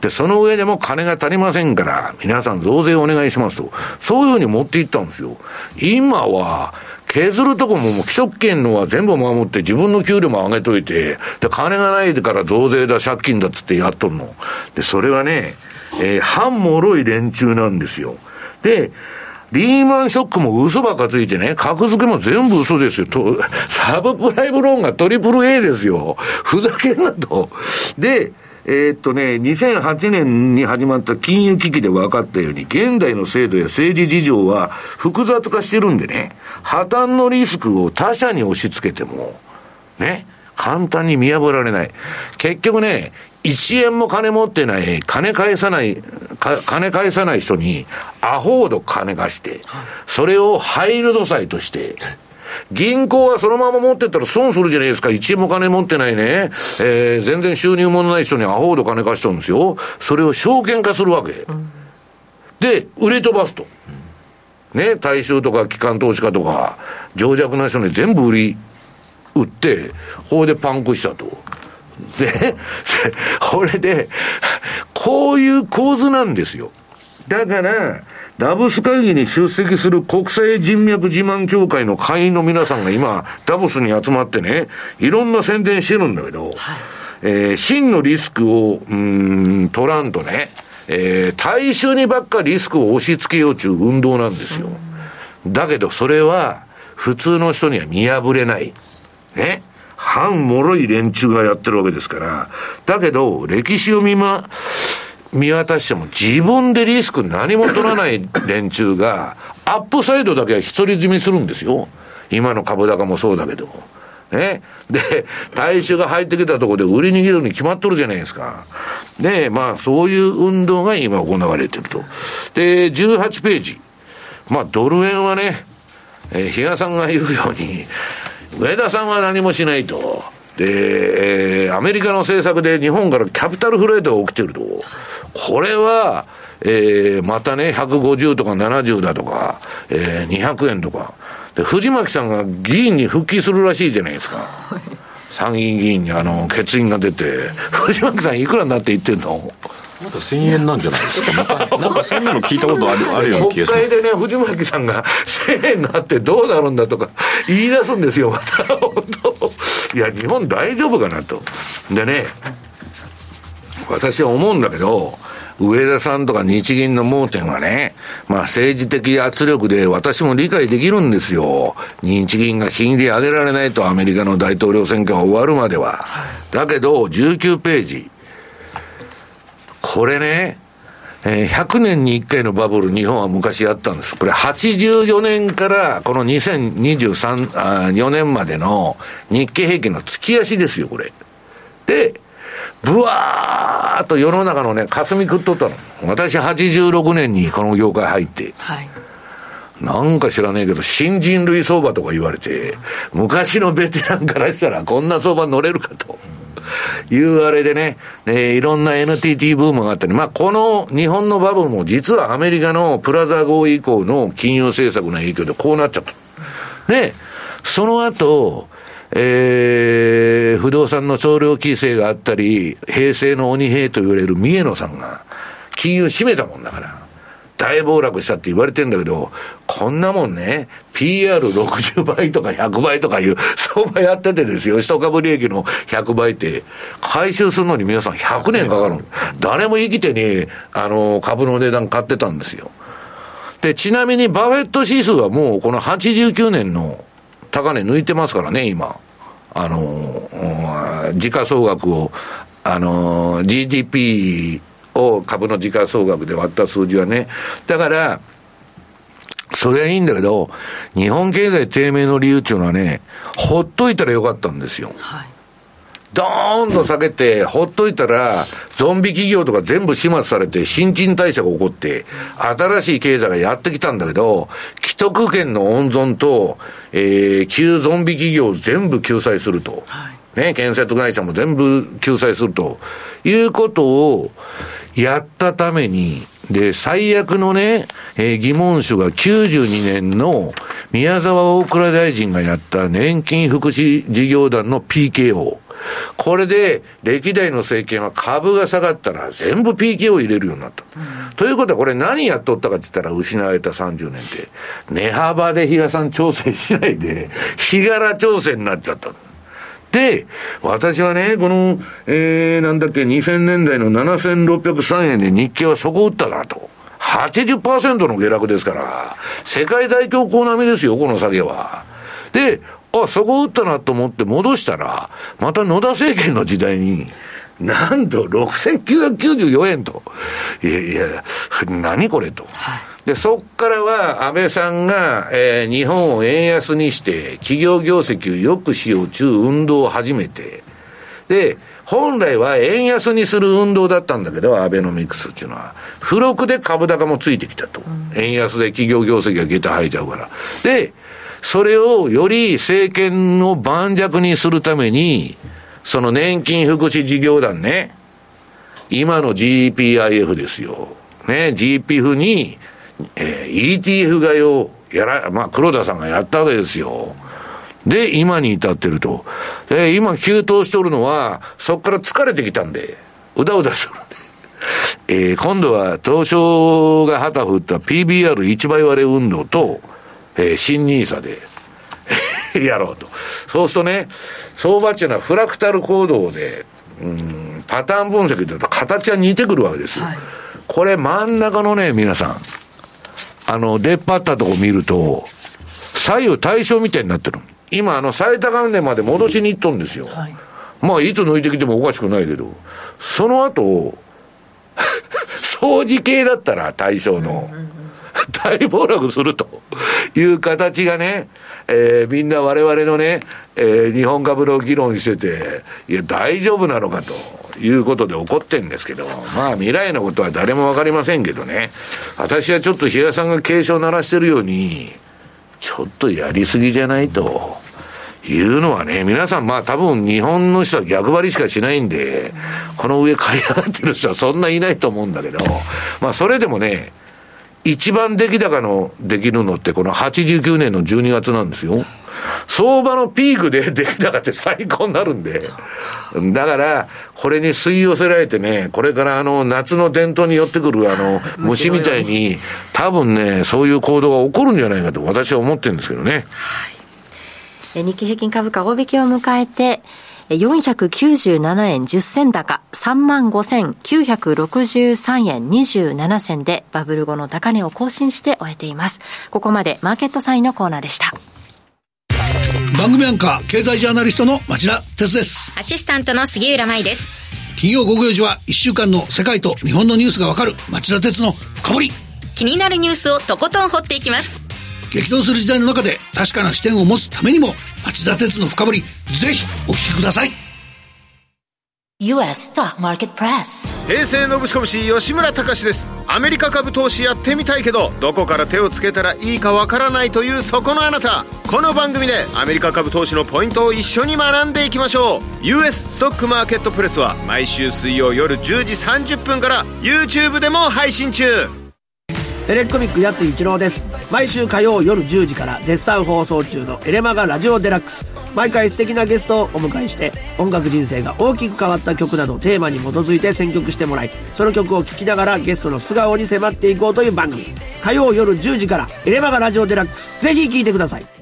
で、その上でも金が足りませんから、皆さん増税お願いしますと。そういうふうに持っていったんですよ。今は、削るとこももう既得権のは全部守って自分の給料も上げといて、で、金がないから増税だ、借金だっつってやっとんの。で、それはね、えー、反脆い連中なんですよ。で、リーマンショックも嘘ばっかついてね、格付けも全部嘘ですよ。とサブプライムローンがトリプル A ですよ。ふざけんなと。で、えー、っとね、2008年に始まった金融危機で分かったように、現代の制度や政治事情は複雑化してるんでね、破綻のリスクを他者に押し付けても、ね、簡単に見破られない。結局ね、一円も金持ってない、金返さない、金返さない人に、アホほど金貸して、それをハイルド債として、銀行はそのまま持ってったら損するじゃないですか。1円も金持ってないね。えー、全然収入もない人にアホほど金貸しとるんですよ。それを証券化するわけ。うん、で、売り飛ばすと。ね、大衆とか機関投資家とか、情弱な人に全部売り、売って、法でパンクしたと。で、これで、こういう構図なんですよ。だから、ダブス会議に出席する国際人脈自慢協会の会員の皆さんが今、ダボスに集まってね、いろんな宣伝してるんだけど、はい、えー、真のリスクを、うん、取らんとね、えー、大衆にばっかリスクを押し付けようという運動なんですよ。だけどそれは、普通の人には見破れない。ね。反脆い連中がやってるわけですから。だけど、歴史を見ま、見渡しても自分でリスク何も取らない連中が、アップサイドだけは独り占めするんですよ。今の株高もそうだけど。ね。で、大衆が入ってきたところで売り逃げるに決まっとるじゃないですか。で、まあ、そういう運動が今行われてると。で、18ページ。まあ、ドル円はね、えー、比嘉さんが言うように、上田さんは何もしないと。で、えー、アメリカの政策で日本からキャピタルフライトが起きてると。これは、えー、またね、150とか70だとか、えー、200円とか。で、藤巻さんが議員に復帰するらしいじゃないですか。参議院議員にあの、欠員が出て、藤巻さんいくらになって言ってんの？なんか1000円なんじゃないですか。なんか、なんかそんなの聞いたことあるあるような気がします。国会でね、藤巻さんが1000円があってどうなるんだとか言い出すんですよ、また。本当いや、日本大丈夫かなと。でね、私は思うんだけど、上田さんとか日銀の盲点はね、まあ政治的圧力で私も理解できるんですよ。日銀が金利上げられないとアメリカの大統領選挙が終わるまでは。だけど、19ページ。これね、えー、100年に1回のバブル、日本は昔やったんです。これ84年からこの2023、あ4年までの日経平均の月足ですよ、これ。で、ぶわーっと世の中のね、霞食っとったの。私86年にこの業界入って。はい。なんか知らねえけど、新人類相場とか言われて、昔のベテランからしたらこんな相場乗れるかと。いうあれでね、えー、いろんな NTT ブームがあったり、まあ、この日本のバブルも実はアメリカのプラザ合意以降の金融政策の影響でこうなっちゃった。で、その後、えー、不動産の総量規制があったり、平成の鬼平と言われる三重野さんが、金融閉めたもんだから。大暴落したって言われてんだけど、こんなもんね、PR60 倍とか100倍とかいう相場やっててですよ、一株利益の100倍って、回収するのに皆さん100年かかる。誰も生きてね、あの、株の値段買ってたんですよ。で、ちなみにバフェット指数はもうこの89年の高値抜いてますからね、今。あの、時価総額を、あの、GDP を株の時価総額で割った数字はね。だから、それはいいんだけど、日本経済低迷の理由っていうのはね、ほっといたらよかったんですよ。はいドーンと下げて、ほっといたら、ゾンビ企業とか全部始末されて、新陳代謝が起こって、新しい経済がやってきたんだけど、既得権の温存と、えー、旧ゾンビ企業を全部救済すると。はい、ね、建設会社も全部救済するということを、やったために、で、最悪のね、えー、疑問種が92年の宮沢大蔵大臣がやった年金福祉事業団の PKO。これで、歴代の政権は株が下がったら全部 PK を入れるようになった。うん、ということは、これ何やっとったかって言ったら、失われた30年って、値幅で日嘉さん調整しないで、日柄調整になっちゃった。で、私はね、この、えー、なんだっけ、2000年代の7603円で日経は底打ったなと。80%の下落ですから、世界大恐慌並みですよ、この下げは。で、あ、底打ったなと思って戻したら、また野田政権の時代に、なんと6994円と。いやいや、何これと。はいで、そっからは安倍さんが、えー、日本を円安にして、企業業績を良くしようという運動を始めて、で、本来は円安にする運動だったんだけど、アベノミクスっていうのは、付録で株高もついてきたと。円安で企業業績が下駄吐いちゃうから。で、それをより政権を盤石にするために、その年金福祉事業団ね、今の GPIF ですよ。ね、GPF に、えー、ETF 買いをやら、まあ、黒田さんがやったわけですよ。で、今に至ってると。で、今急騰しておるのは、そこから疲れてきたんで、うだうだするんで。えー、今度は東証が旗振った PBR1 倍割れ運動と、えー、新ニーサで やろうと。そうするとね、相場っていうのはフラクタル行動で、うん、パターン分析と形は似てくるわけですよ。はい、これ真ん中のね、皆さん、あの、出っ張ったとこ見ると、左右対称みたいになってる。今、あの、最高値まで戻しに行っとんですよ。はい、まあ、いつ抜いてきてもおかしくないけど、その後、掃除系だったら対象の、大暴落するという形がね、えー、みんな我々のね、えー、日本株の議論してて、いや、大丈夫なのかと。いうことで起こってんですけど、まあ未来のことは誰もわかりませんけどね、私はちょっと比嘉さんが警鐘を鳴らしてるように、ちょっとやりすぎじゃないと。いうのはね、皆さんまあ多分日本の人は逆張りしかしないんで、この上買い上がってる人はそんないないと思うんだけど、まあそれでもね、一番出来高のできるのってこの89年の12月なんですよ。相場のピークで 出来高って最高になるんで。だから、これに吸い寄せられてね、これからあの、夏の伝統に寄ってくるあの、虫みたいに、多分ね、そういう行動が起こるんじゃないかと私は思ってるんですけどね。はい。日経平均株価大引きを迎えて、497円10銭高、35,963円27銭でバブル後の高値を更新して終えています。ここまでマーケットサインのコーナーでした。番組アンカー経済ジャーナリストの町田哲ですアシスタントの杉浦舞です金曜午後4時は1週間の世界と日本のニュースがわかる町田哲の深掘り気になるニュースをとことん掘っていきます激動する時代の中で確かな視点を持つためにも町田哲の深掘りぜひお聞きください。US Stock Market Press 平成のぶしこぶし吉村隆です。アメリカ株投資やってみたいけどどこから手をつけたらいいかわからないというそこのあなた。この番組でアメリカ株投資のポイントを一緒に学んでいきましょう。US ストックマーケットプレスは毎週水曜夜10時30分から YouTube でも配信中。テレコミックやつ一郎です毎週火曜夜10時から絶賛放送中のエレマガラジオデラックス。毎回素敵なゲストをお迎えして音楽人生が大きく変わった曲などテーマに基づいて選曲してもらいその曲を聴きながらゲストの素顔に迫っていこうという番組。火曜夜10時からエレマガラジオデラックス。ぜひ聴いてください。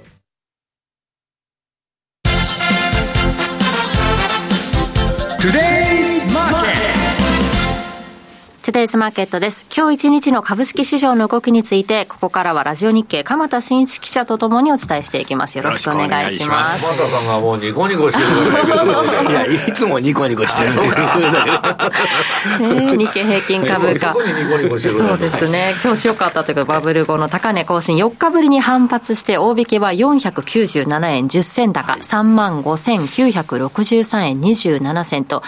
デイズマーケットです。今日一日の株式市場の動きについて、ここからはラジオ日経、鎌田新一記者とともにお伝えしていきます。よろしくお願いします。鎌田さんがもうニコニコしてるいや、いつもニコニコしてるっていうね、日経平均株価。そうですね。調子良かったというか、バブル後の高値更新、4日ぶりに反発して、大引けは497円10銭高、3万5963円27銭と、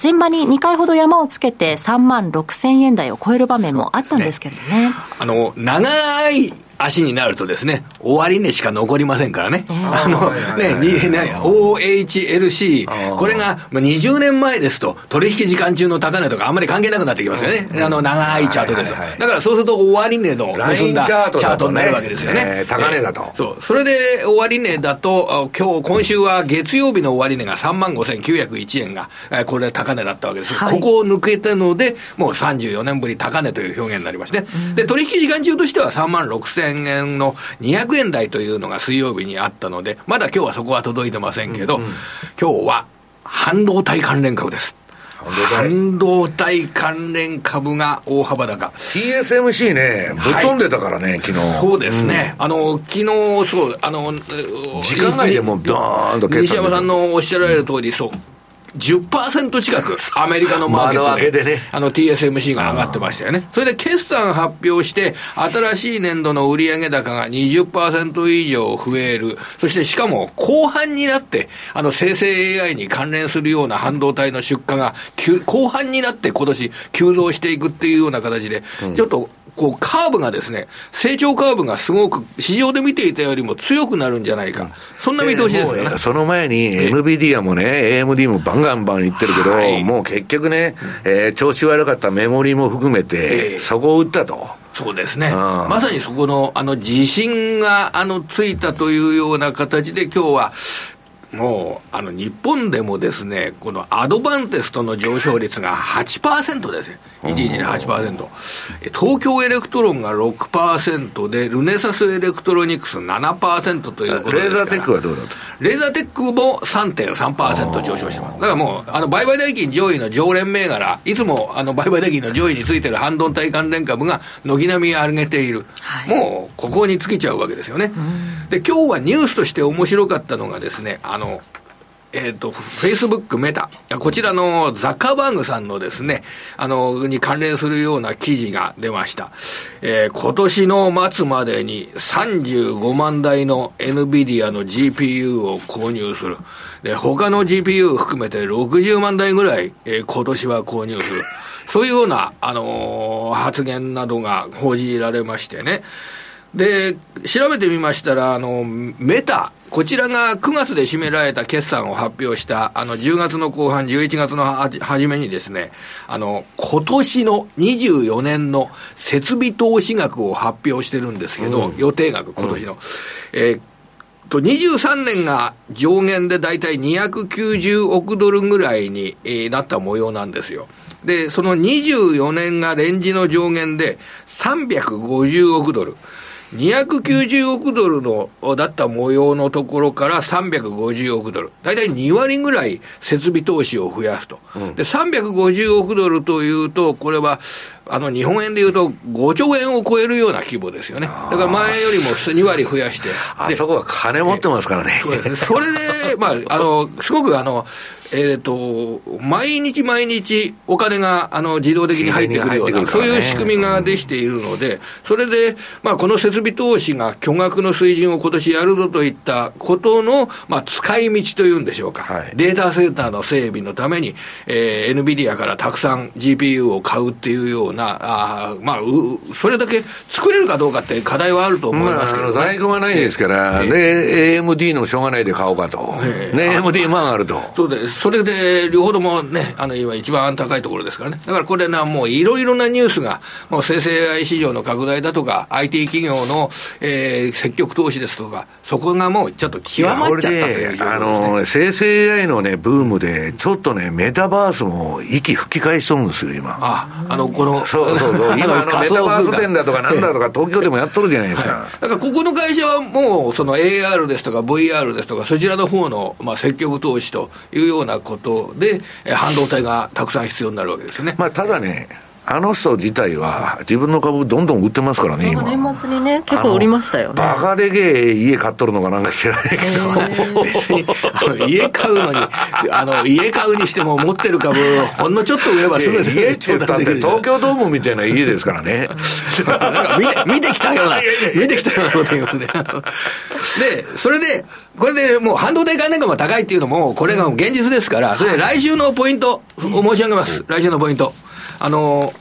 前場に2回ほど山をつけて、3万6000 1000円台を超える場面もあったんですけどね。ねあの、長い足になるとですね、終値しか残りませんからね。あの、ね、ね、OHLC、これが20年前ですと、取引時間中の高値とかあんまり関係なくなってきますよね。あの、長いチャートですだからそうすると終値の結んだチャートになるわけですよね。高値だと。そう。それで終値だと、今日、今週は月曜日の終値が3万5901円が、これ高値だったわけです。ここを抜けたので、もう34年ぶり高値という表現になりまして、で、取引時間中としては3万6000 0円の200円台というのが水曜日にあったので、まだ今日はそこは届いてませんけど、うんうん、今日は半導体関連株です。半導体関連株が大幅高。TSMC ね、ぶっ飛んでたからね、はい、昨日。そうですね。うん、あの、昨日、そう、あの、時間外でもドーンと西山さんのおっしゃられる通り、そう、10%近く、アメリカのマーケットで、でね、あの TSMC が上がってましたよね。それで決算発表して、新しい年度の売上高が20%以上増える。そしてしかも後半になって、あの生成 AI に関連するような半導体の出荷が、後半になって今年急増していくっていうような形で、ちょっとこう、カーブがですね、成長カーブがすごく市場で見ていたよりも強くなるんじゃないか。そんな見通しですよね。その前に NVIDIA もね、AMD もバンガンバン言ってるけど、はい、もう結局ね、えー、調子悪かったメモリも含めて、底を打ったと。そうですね。まさにそこの、あの、自信が、あの、ついたというような形で、今日は、もう、あの、日本でもですね、このアドバンテストの上昇率が8%ですね。1日で8%。東京エレクトロンが6%で、ルネサスエレクトロニクス7%ということですレーザーテックはどうだとレーザーテックも3.3%上昇してます。だからもう、あの、売買代金上位の常連銘柄、いつも、あの、売買代金の上位についてる半導体関連株が軒並み上げている。はい、もう、ここに尽きちゃうわけですよね。で、今日はニュースとして面白かったのがですね、あの、えっ、ー、と、フェイスブックメタ、こちらのザッカーバーグさんのですね、あの、に関連するような記事が出ました。えー、今年の末までに35万台の NVIDIA の GPU を購入する。で、他の GPU 含めて60万台ぐらい、えー、今年は購入する。そういうような、あのー、発言などが報じられましてね。で、調べてみましたら、あの、メタ、こちらが9月で締められた決算を発表した、あの、10月の後半、11月の初めにですね、あの、今年の24年の設備投資額を発表してるんですけど、うん、予定額、今年の。うん、えーと、23年が上限で大体290億ドルぐらいに、えー、なった模様なんですよ。で、その24年がレンジの上限で350億ドル。290億ドルの、だった模様のところから350億ドル。だいたい2割ぐらい設備投資を増やすと。うん、で、350億ドルというと、これは、あの、日本円で言うと5兆円を超えるような規模ですよね。だから前よりも2割増やして。あそこは金持ってますからね。そうですね。それで、まあ、あの、すごくあの、えっ、ー、と、毎日毎日お金が、あの、自動的に入ってくるような、ね、そういう仕組みができているので、それで、まあ、この設備投資が巨額の水準を今年やるぞといったことの、まあ、使い道というんでしょうか。はい、データセンターの整備のために、えー、NVIDIA からたくさん GPU を買うっていうような、あまあ、それだけ作れるかどうかって課題はあると思いますけど、ね、まあ、在庫がないですから、えー、で、AMD のしょうがないで買おうかと。えー、ね、AMD 万あると。そうです。それで、両方ともね、あの、今一番高いところですからね。だからこれな、もういろいろなニュースが、もう生成 AI 市場の拡大だとか、IT 企業の、えー、積極投資ですとか、そこがもうちょっと極まっちゃったという、ね、あの、生成 AI のね、ブームで、ちょっとね、メタバースも息吹き返しとるんですよ、今。あ、あの、この、そうそうそう、今、あの、メタバース店だとかなんだとか、東京でもやっとるじゃないですか。はい、だからここの会社はもう、その AR ですとか VR ですとか、そちらの方の、まあ、積極投資というようなことで、半導体がたくさん必要になるわけですよね。まあ、ただね、あの人自体は、自分の株どんどん売ってますからね、今。年末にね、結構売りましたよね。バカでけえ家買っとるのかなんか知らないけど、別に、家買うのに、あの、家買うにしても持ってる株、ほんのちょっと売ればすぐ家って言ったって、東京ドームみたいな家ですからね。なんか見て、見てきたような、見てきたようなこと言うね。で、それで、これでもう半導体関連株が高いっていうのも、これが現実ですから、それで来週のポイントを申し上げます。来週のポイント。あの、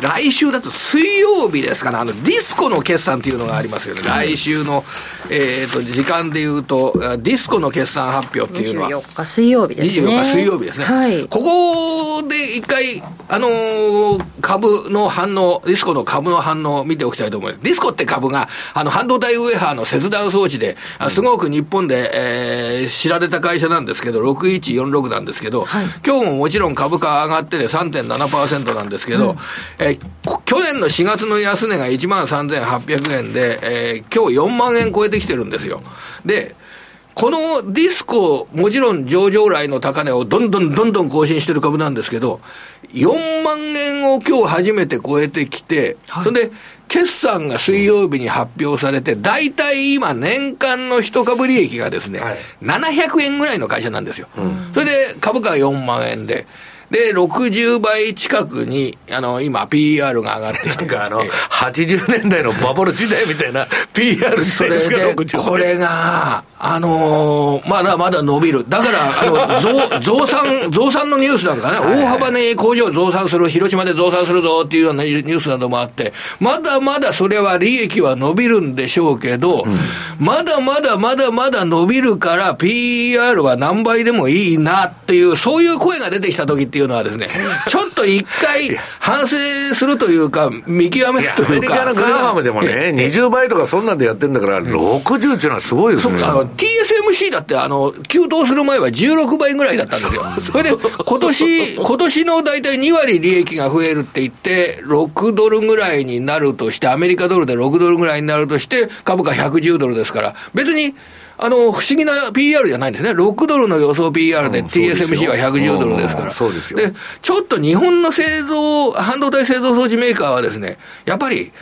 来週だと水曜日ですかね、あの、ディスコの決算っていうのがありますよね。来週の、えっ、ー、と、時間で言うと、ディスコの決算発表っていうのは。24日水曜日ですね。24日水曜日ですね。はい。ここで一回、あのー、株の反応、ディスコの株の反応を見ておきたいと思います。ディスコって株が、あの、半導体ウェハーの切断装置で、すごく日本で、えー、知られた会社なんですけど、6146なんですけど、はい、今日ももちろん株価上がってて3.7%なんですけど、うん、えー、去年の4月の安値が1万3800円で、えー、今日4万円超えてきてるんですよ。で、このディスコ、もちろん上場来の高値をどんどんどんどん更新してる株なんですけど、4万円を今日初めて超えてきて、はい、それで、決算が水曜日に発表されて、大体今年間の一株利益がですね、はい、700円ぐらいの会社なんですよ。うん、それで株価は4万円で、で、60倍近くに、あの、今、PR が上がって。なんかあの、80年代のバブル時代みたいな PR それで、これが、あのー、まだまだ伸びる。だから、あの、増、増産、増産のニュースなんかね、大幅に工場増産する、広島で増産するぞっていうようなニュースなどもあって、まだまだそれは利益は伸びるんでしょうけど、うん、まだまだまだまだ伸びるから、PR は何倍でもいいなっていう、そういう声が出てきた時ってっていうのはですね、ちょっと一回 反省するというか、見極めるというか。アメリカのグラハムでもね、20倍とかそんなんでやってんだから、60っていうのはすごいですね。TSMC だって、あの、急騰する前は16倍ぐらいだったんですよ。それで、今年、今年の大体2割利益が増えるって言って、6ドルぐらいになるとして、アメリカドルで6ドルぐらいになるとして、株価110ドルですから、別に、あの、不思議な PR じゃないんですね。6ドルの予想 PR で TSMC は110ドルですから。そうですよ。で、ちょっと日本の製造、半導体製造装置メーカーはですね、やっぱり、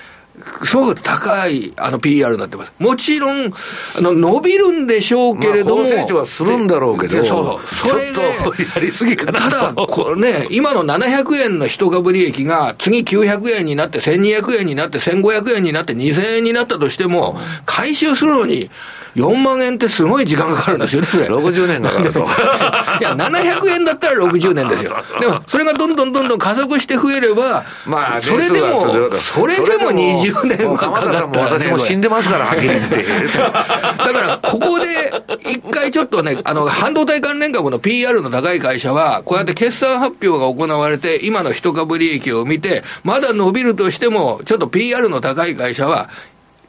すごく高い、あの、PR になってます。もちろん、あの、伸びるんでしょうけれども。まあ、成長はするんだろうけど。そうそう。それで、やりすぎかなただ、これね、今の700円の一株利益が、次900円になって、1200円になって、1500円になって、2000円になったとしても、回収するのに、4万円ってすごい時間がかかるんですよね、60年だからと。いや、700円だったら60年ですよ。でも、それがどんどんどんどん加速して増えれば、まあ、それでも、それでも20年はかかったら、ね、私も死んでますから、はっきり言って。だから、ここで、一回ちょっとね、あの、半導体関連株の PR の高い会社は、こうやって決算発表が行われて、今の一株利益を見て、まだ伸びるとしても、ちょっと PR の高い会社は、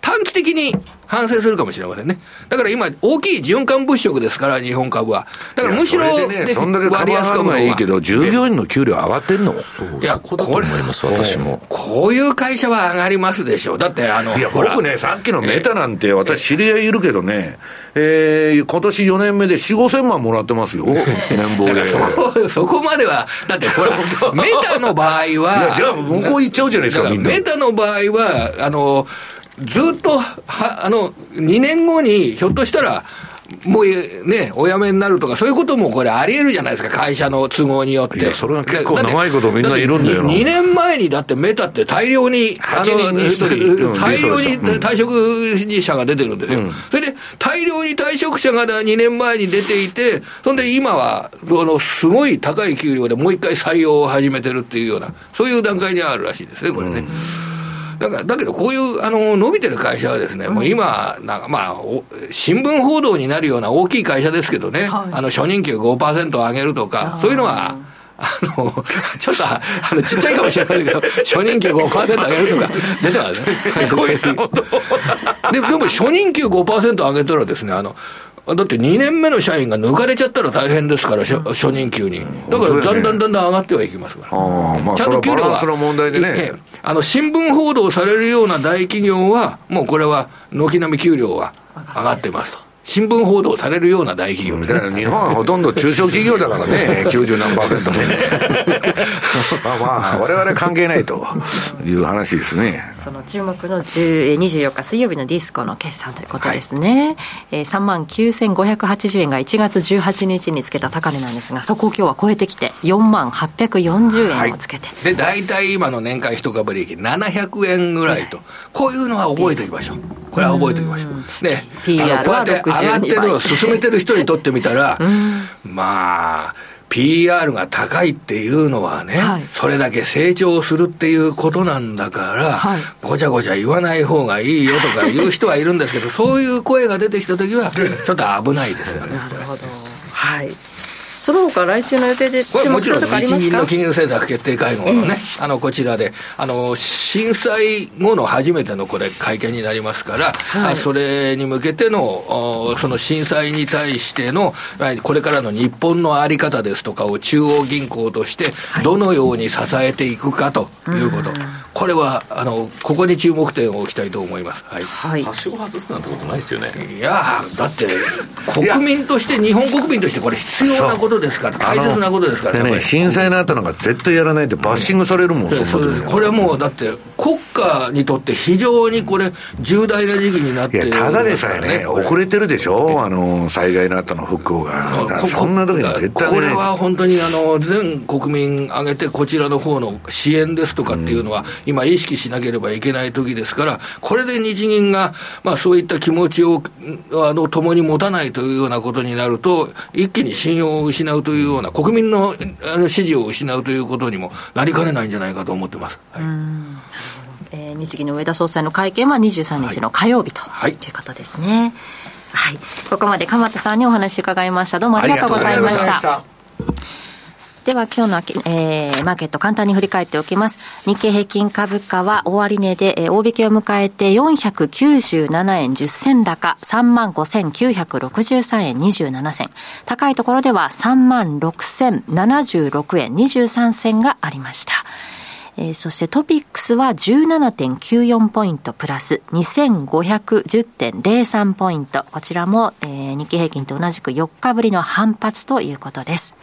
短期的に反省するかもしれませんね。だから今、大きい循環物色ですから、日本株は。だからむしろ、ね、そんだけ割安株はいいけど、従業員の給料上がってんのいや、こだと思います、私も。こういう会社は上がりますでしょう。だって、あの、いや、僕ね、さっきのメタなんて、私知り合いいるけどね、えー、今年4年目で4、5千万もらってますよ。年俸で。そこ、そこまでは、だってほら、メタの場合は、じゃあ向こう行っちゃうじゃないですか、みんな。メタの場合は、あの、ずっと、は、あの、2年後に、ひょっとしたら、もうね、お辞めになるとか、そういうこともこれあり得るじゃないですか、会社の都合によって。いや、それは結構長いことみんないるんだよな。2年前にだってメタって大量に、あの、大量に退職者が出てるんですよ。うん、それで、大量に退職者が2年前に出ていて、そんで今は、あの、すごい高い給料でもう一回採用を始めてるっていうような、そういう段階にあるらしいですね、これね。うんだから、だけどこういう、あの、伸びてる会社はですね、もう今、なんかまあ、新聞報道になるような大きい会社ですけどね、はい、あの、初任給5%上げるとか、そういうのは、あの、ちょっと、あの、ちっちゃいかもしれないけど、初任給5%上げるとか、出てますね。ででも、初任給5%上げたらですね、あの、だって2年目の社員が抜かれちゃったら大変ですから、初任給に。だからだんだんだんだん上がってはいきますから。まあ、ちゃんと給料は、の問題でね、あの新聞報道されるような大企業は、もうこれは軒並み給料は上がってますと。新聞報道されるような大企業、ね、だから日本はほとんど中小企業だからね、90何パーセントもね。まあまあ、我々関係ないという話ですね。その注目の24日水曜日のディスコの決算ということですね。はい、えー、3万9580円が1月18日につけた高値なんですが、そこを今日は超えてきて、4万840円をつけて。はい、で、大体今の年間一株利益700円ぐらいと、こういうのは覚えておきましょう。これは覚えておきましょう。で、PR こうやって上がってるのを 進めてる人にとってみたら、まあ、PR が高いっていうのはね、はい、それだけ成長するっていうことなんだから、はい、ごちゃごちゃ言わない方がいいよとか言う人はいるんですけど、そういう声が出てきたときは、ちょっと危ないですよね。なるほど。はい。その他来週の予定でこれもちろん日銀の金融政策決定会合のね、えー、あのこちらであの震災後の初めてのこれ会見になりますから、はい、それに向けてのその震災に対してのこれからの日本の在り方ですとかを中央銀行としてどのように支えていくかということ、はい、これはあのここに注目点を置きたいと思います。はい。はい、はしご外すなんてことないですよね。いやだって国民として日本国民としてこれ必要なことですから、大切なことですからね。ね震災の後なんか絶対やらないってバッシングされるもん、そこれはもう、だって国家にとって非常にこれ、重大な時期になっていや、ただでさえね、遅れてるでしょ、あの災害の後の復興が。そんな時に絶対これは本当にあの全国民挙げて、こちらの方の支援ですとかっていうのは、今、意識しなければいけない時ですから、これで日銀が、まあ、そういった気持ちをあの共に持たないというようなことになると、一気に信用を失失うというような、国民のあの支持を失うということにもなりかねないんじゃないかと思ってます。はいえー、日銀の上田総裁の会見は23日の火曜日と、はい、いうことですね。はい、ここまで鎌田さんにお話伺いました。どうもありがとうございました。では今日の、えー、マーケット簡単に振り返っておきます。日経平均株価は終値で、えー、大引けを迎えて497円10銭高、35,963円27銭。高いところでは36,076円23銭がありました。えー、そしてトピックスは17.94ポイントプラス2510.03ポイント。こちらも、えー、日経平均と同じく4日ぶりの反発ということです。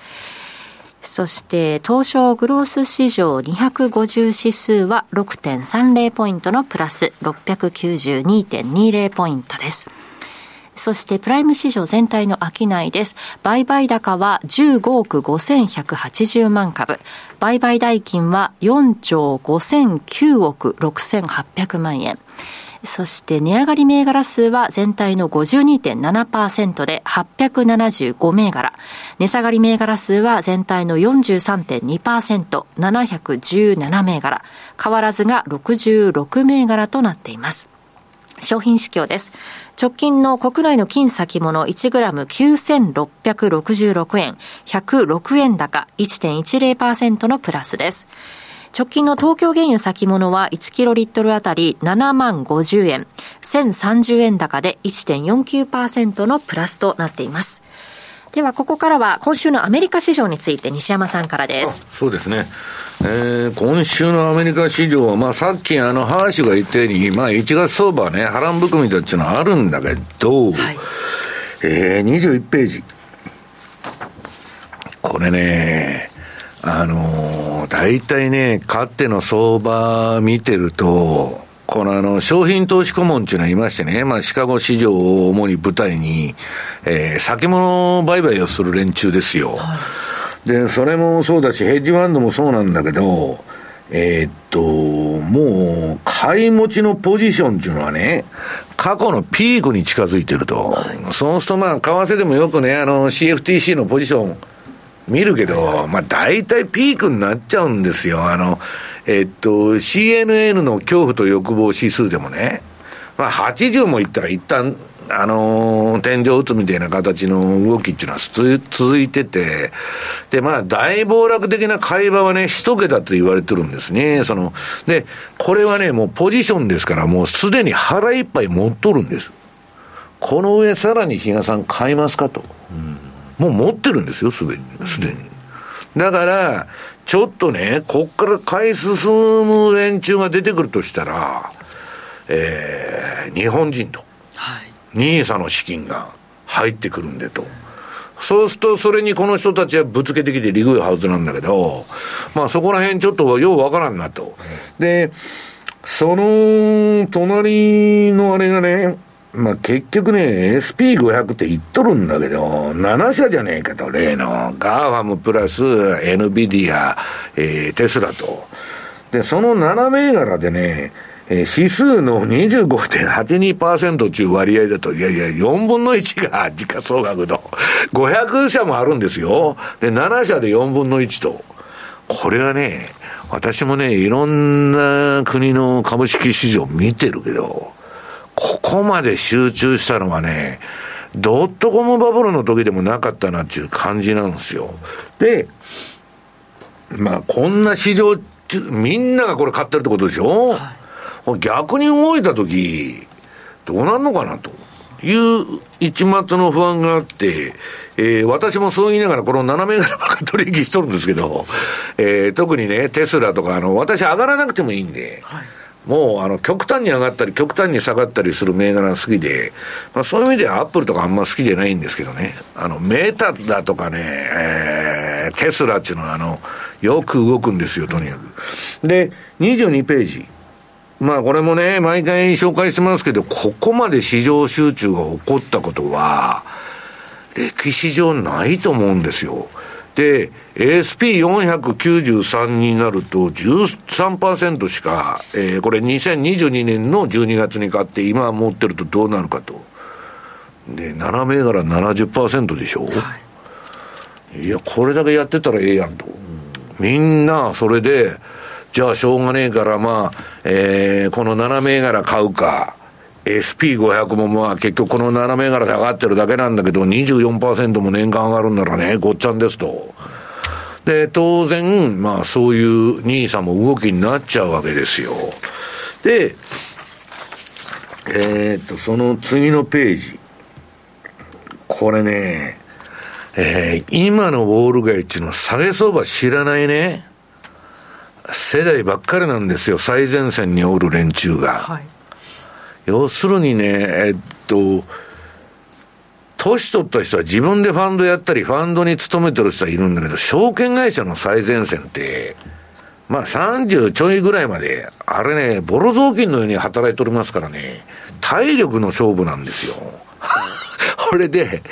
そして東証グロース市場250指数は6.30ポイントのプラス692.20ポイントです。そしてプライム市場全体の商いです。売買高は15億5180万株。売買代金は4兆5009億6800万円。そして値上がり銘柄数は全体の52.7%で875銘柄。値下がり銘柄数は全体の43.2%、717銘柄。変わらずが66銘柄となっています。商品指標です。直近の国内の金先物 1g9666 円、106円高、1.10%のプラスです。直近の東京原油先物は1キロリットルあたり7万50円、1030円高で1.49%のプラスとなっています。では、ここからは今週のアメリカ市場について西山さんからです。そうですね。えー、今週のアメリカ市場は、まあ、さっきあの、ハーシュが言ったように、まあ、1月相場はね、波乱含みだっていうのはあるんだけど、はい、えー、21ページ。これね、あのー、大体ね、勝手の相場見てると、このあの、商品投資顧問っていうのはいましてね、まあ、シカゴ市場を主に舞台に、えー、先物売買をする連中ですよ。はい、で、それもそうだし、ヘッジファンドもそうなんだけど、えー、っと、もう、買い持ちのポジションっていうのはね、過去のピークに近づいてると。はい、そうするとまあ、為替でもよくね、あの、CFTC のポジション見るけど、まあ、大体ピークになっちゃうんですよ。あの、えっと、CNN の恐怖と欲望指数でもね、まあ、80もいったら一旦、あのー、天井打つみたいな形の動きっていうのは続いてて、で、まあ、大暴落的な会話はね、一桁と言われてるんですね。その、で、これはね、もうポジションですから、もうすでに腹いっぱい持っとるんです。この上さらに比嘉さん買いますかと。うんもう持ってるんですよ、すでに。すでに。だから、ちょっとね、こっから買い進む連中が出てくるとしたら、えー、日本人と、はい、 NISA の資金が入ってくるんでと。そうすると、それにこの人たちはぶつけてきて利食いはずなんだけど、まあそこら辺ちょっとようわからんなと。で、その隣のあれがね、まあ結局ね、SP500 って言っとるんだけど、7社じゃねえかと、例の、 GAFAM プラス、NVIDIA、えー、テスラと。で、その7銘柄でね、えー、指数の25.82%という割合だと、いやいや、4分の1が時価総額の、500社もあるんですよ。で、7社で4分の1と。これはね、私もね、いろんな国の株式市場見てるけど、ここまで集中したのはね、ドットコムバブルの時でもなかったなっていう感じなんですよ。で、まあ、こんな市場、みんながこれ買ってるってことでしょ、はい、逆に動いた時、どうなるのかなと。いう一末の不安があって、えー、私もそう言いながらこの斜め柄ばっか取引しとるんですけど、えー、特にね、テスラとか、あの、私上がらなくてもいいんで、はいもうあの極端に上がったり極端に下がったりする銘柄が好きで、まあ、そういう意味ではアップルとかあんま好きじゃないんですけどね、あのメータだとかね、えー、テスラっていうのはあのよく動くんですよ、とにかく。で、22ページ。まあこれもね、毎回紹介してますけど、ここまで市場集中が起こったことは、歴史上ないと思うんですよ。で、ASP493 になると13%しか、えー、これ2022年の12月に買って今持ってるとどうなるかと。で、7銘柄70%でしょ、はい、いや、これだけやってたらええやんと。みんな、それで、じゃあしょうがねえから、まあ、えー、この7銘柄買うか。SP500 もまあ結局この7銘柄で上がってるだけなんだけど、24%も年間上がるんならね、ごっちゃんですと。で、当然、まあそういう NISA も動きになっちゃうわけですよ。で、えー、っと、その次のページ。これね、えー、今のウォール街っていうのは下げ相場知らないね、世代ばっかりなんですよ、最前線におる連中が。はい要するにね、えっと、年取った人は自分でファンドやったり、ファンドに勤めてる人はいるんだけど、証券会社の最前線って、まあ30ちょいぐらいまで、あれね、ボロ雑巾のように働いておりますからね、体力の勝負なんですよ。これで、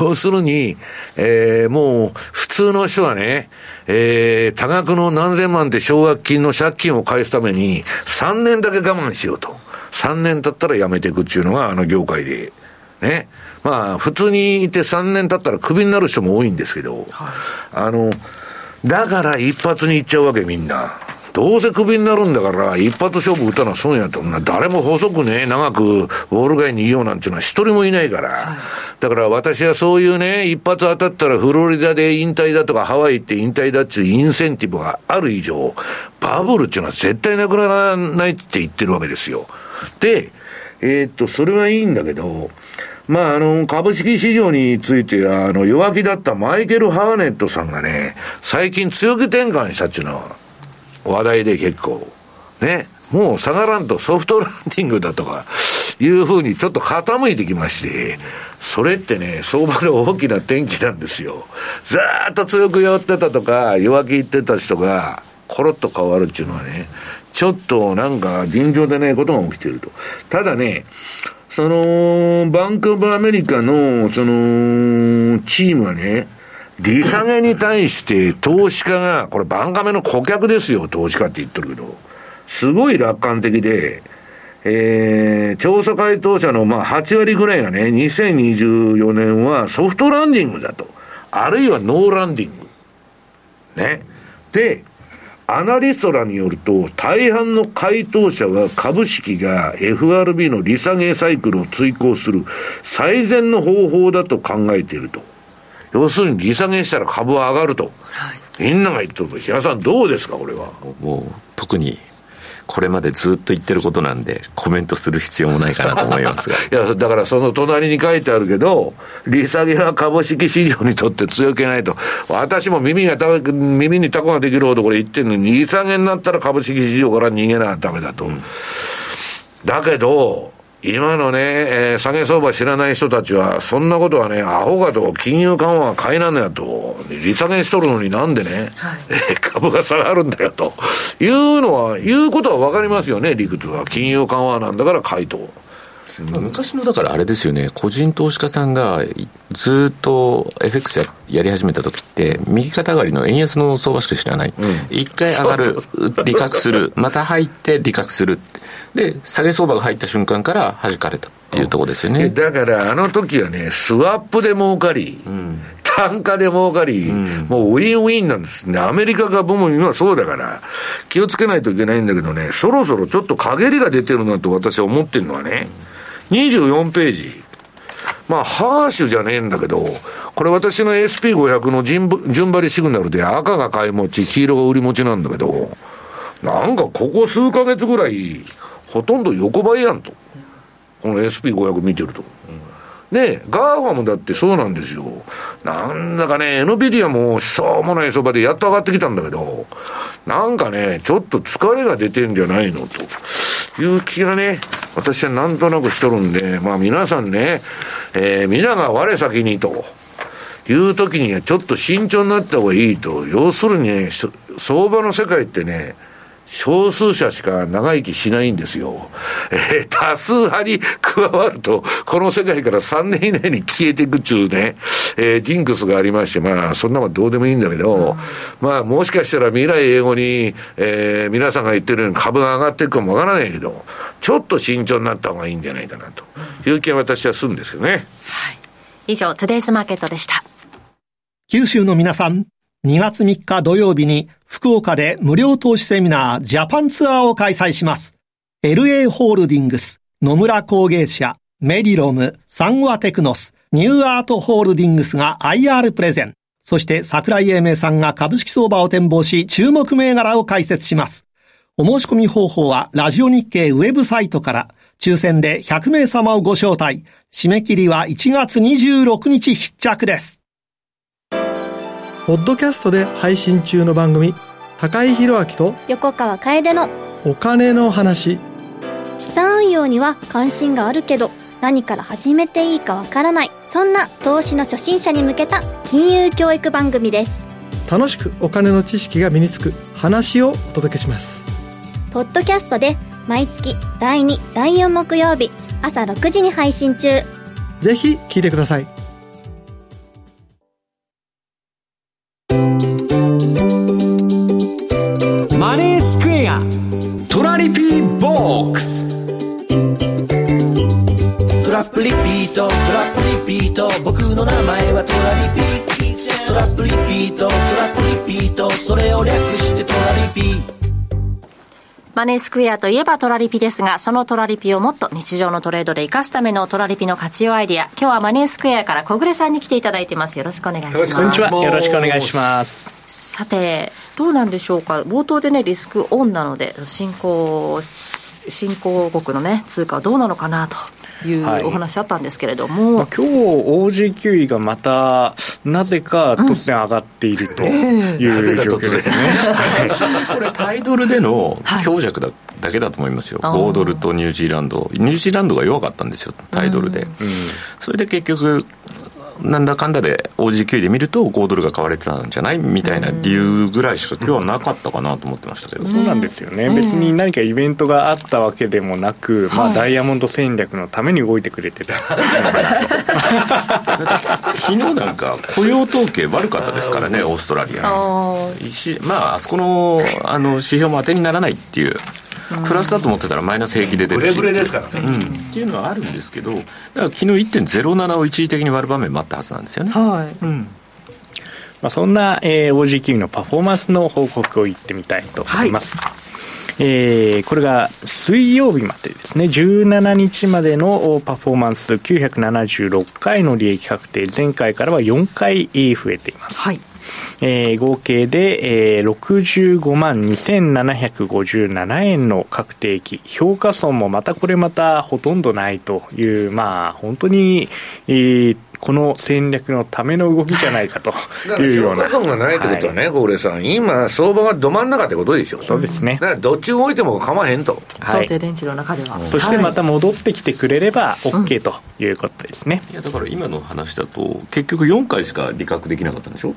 要するに、えー、もう、普通の人はね、えー、多額の何千万って奨学金の借金を返すために、3年だけ我慢しようと。3年経ったら辞めていくっていうのがあの業界で、ね。まあ、普通にいて3年経ったらクビになる人も多いんですけど、はい、あの、だから一発にいっちゃうわけみんな。どうせクビになるんだから、一発勝負打たな損やと。誰も細くね、長くウォール街にいようなんていうのは一人もいないから。はい、だから私はそういうね、一発当たったらフロリダで引退だとかハワイ行って引退だっていうインセンティブがある以上、バブルっていうのは絶対なくならないって言ってるわけですよ。で、えー、っと、それはいいんだけど、まあ、あの、株式市場については、あの、弱気だったマイケル・ハーネットさんがね、最近強気転換したっていうのは、話題で結構、ね、もう下がらんとソフトランディングだとか、いうふうにちょっと傾いてきまして、それってね、相場の大きな転機なんですよ。ずっと強く寄ってたとか、弱気言ってた人が、コロッと変わるっていうのはね、ちょっとなんか尋常でないことが起きていると。ただね、その、バンクオブアメリカの、その、チームはね、利下げに対して投資家が、これバンカメの顧客ですよ、投資家って言ってるけど、すごい楽観的で、えー、調査回答者のまあ8割ぐらいがね、2024年はソフトランディングだと。あるいはノーランディング。ね。で、アナリストらによると、大半の回答者は株式が FRB の利下げサイクルを追行する最善の方法だと考えていると。要するに利下げしたら株は上がると。はい、みんなが言ってると、平さんどうですか、これは？もう、特にこれまでずっと言ってることなんで、コメントする必要もないかなと思いますが。いや、だからその隣に書いてあるけど、利下げは株式市場にとって強気ないと。私も耳がた、耳にタコができるほどこれ言ってるのに、利下げになったら株式市場から逃げなダメだと。うん、だけど、今のね、えー、下げ相場知らない人たちは、そんなことはね、アホかと、金融緩和は買いなんだよと、利下げしとるのになんでね、はい、株が下がるんだよと、いうのは、いうことはわかりますよね、理屈は。金融緩和なんだから買いと。うん、昔のだからあれですよね、個人投資家さんがずっと FX ややり始めた時って、右肩上がりの円安の相場しか知らない、一、うん、回上がる、利確する、また入って利確する、で、下げ相場が入った瞬間から弾かれたっていうところですよね。だからあの時はね、スワップで儲かり、うん、単価で儲かり、うん、もうウィンウィンなんです。ね。アメリカ株も今そうだから、気をつけないといけないんだけどね、そろそろちょっと陰りが出てるなと私は思ってるのはね、24ページ。まあ、ハーシュじゃねえんだけど、これ私の SP500 の順張りシグナルで赤が買い持ち、黄色が売り持ちなんだけど、なんかここ数ヶ月ぐらい、ほとんど横ばいやんと。この SP500 見てると。で、 GAFAM もだってそうなんですよ。なんだかね、NVIDIA もしょうもない相場でやっと上がってきたんだけど、なんかね、ちょっと疲れが出てんじゃないのという気がね、私はなんとなくしとるんで、まあ皆さんね、えー、皆が我先にと。いう時にはちょっと慎重になった方がいいと。要するにね、相場の世界ってね、少数者しか長生きしないんですよ。えー、多数派に 加わると、この世界から3年以内に消えていくっちゅうね、えー、ジンクスがありまして、まあ、そんなもんどうでもいいんだけど、うん、まあ、もしかしたら未来英語に、えー、皆さんが言ってるように株が上がっていくかもわからないけど、ちょっと慎重になった方がいいんじゃないかなという気は私はするんですよね。はい。以上、トゥデイズマーケットでした。九州の皆さん、2月3日土曜日に福岡で無料投資セミナージャパンツアーを開催します。LA ホールディングス、野村工芸社、メディロム、サンワテクノス、ニューアートホールディングスが IR プレゼン。そして桜井英明さんが株式相場を展望し注目銘柄を解説します。お申し込み方法はラジオ日経ウェブサイトから抽選で100名様をご招待。締め切りは1月26日必着です。ポッドキャストで配信中の番組高井宏明と横川楓のお金の話。資産運用には関心があるけど何から始めていいかわからない。そんな投資の初心者に向けた金融教育番組です。楽しくお金の知識が身につく話をお届けします。ポッドキャストで毎月第2第4木曜日朝6時に配信中。ぜひ聞いてくださいボックストラップリピートトラップリピート僕の名前はトラリピトラップリピートトラップリピートそれを略してトラリピマネースクエアといえばトラリピですが、そのトラリピをもっと日常のトレードで活かすためのトラリピの活用アイディア。今日はマネースクエアから小暮さんに来ていただいてます。よろしくお願いします。こんにちは。よろしくお願いします。さて、どうなんでしょうか？冒頭でね、リスクオンなので、進行新興国のね通貨はどうなのかなというお話あったんですけれども、はい、まあ、今日 OG9 位がまたなぜか突然上がっているという状況ですね、これタイドルでの強弱だ,、だけだと思いますよ。5ドルとニュージーランド。ニュージーランドが弱かったんですよタイドルで、うん、それで結局なんだかんだで OG9 で見ると5ドルが買われてたんじゃないみたいな理由ぐらいしか今日はなかったかなと思ってましたけど、そうなんですよね、別に何かイベントがあったわけでもなく、まあ、ダイヤモンド戦略のために動いてくれてた。昨日なんか雇用統計悪かったですからねオーストラリアまああそこのあの指標も当てにならないっていうプラスだと思ってたらマイナス平気で出るし。ブレブレですからね、うん、っていうのはあるんですけどだから昨日1.07を一時的に割る場面もあったはずなんですよね。はい、うん。まあ、そんな、えー、OG のパフォーマンスの報告を言ってみたいと思います、はい。えー、これが水曜日までですね、17日までのパフォーマンス976回の利益確定、前回からは4回増えています。はいえー、合計で、えー、65万2757円の確定期評価損もまたこれまたほとんどないというまあ本当に、えー、この戦略のための動きじゃないかというような。評価損がないってことはね、小、は、さん、今、相場がど真ん中ってことでしょ。そうですね。だからどっち動いても構わへんと。想定電池の中では。そしてまた戻ってきてくれれば OK ということですね。いやだから今の話だと、結局4回しか利確できなかったんでしょ？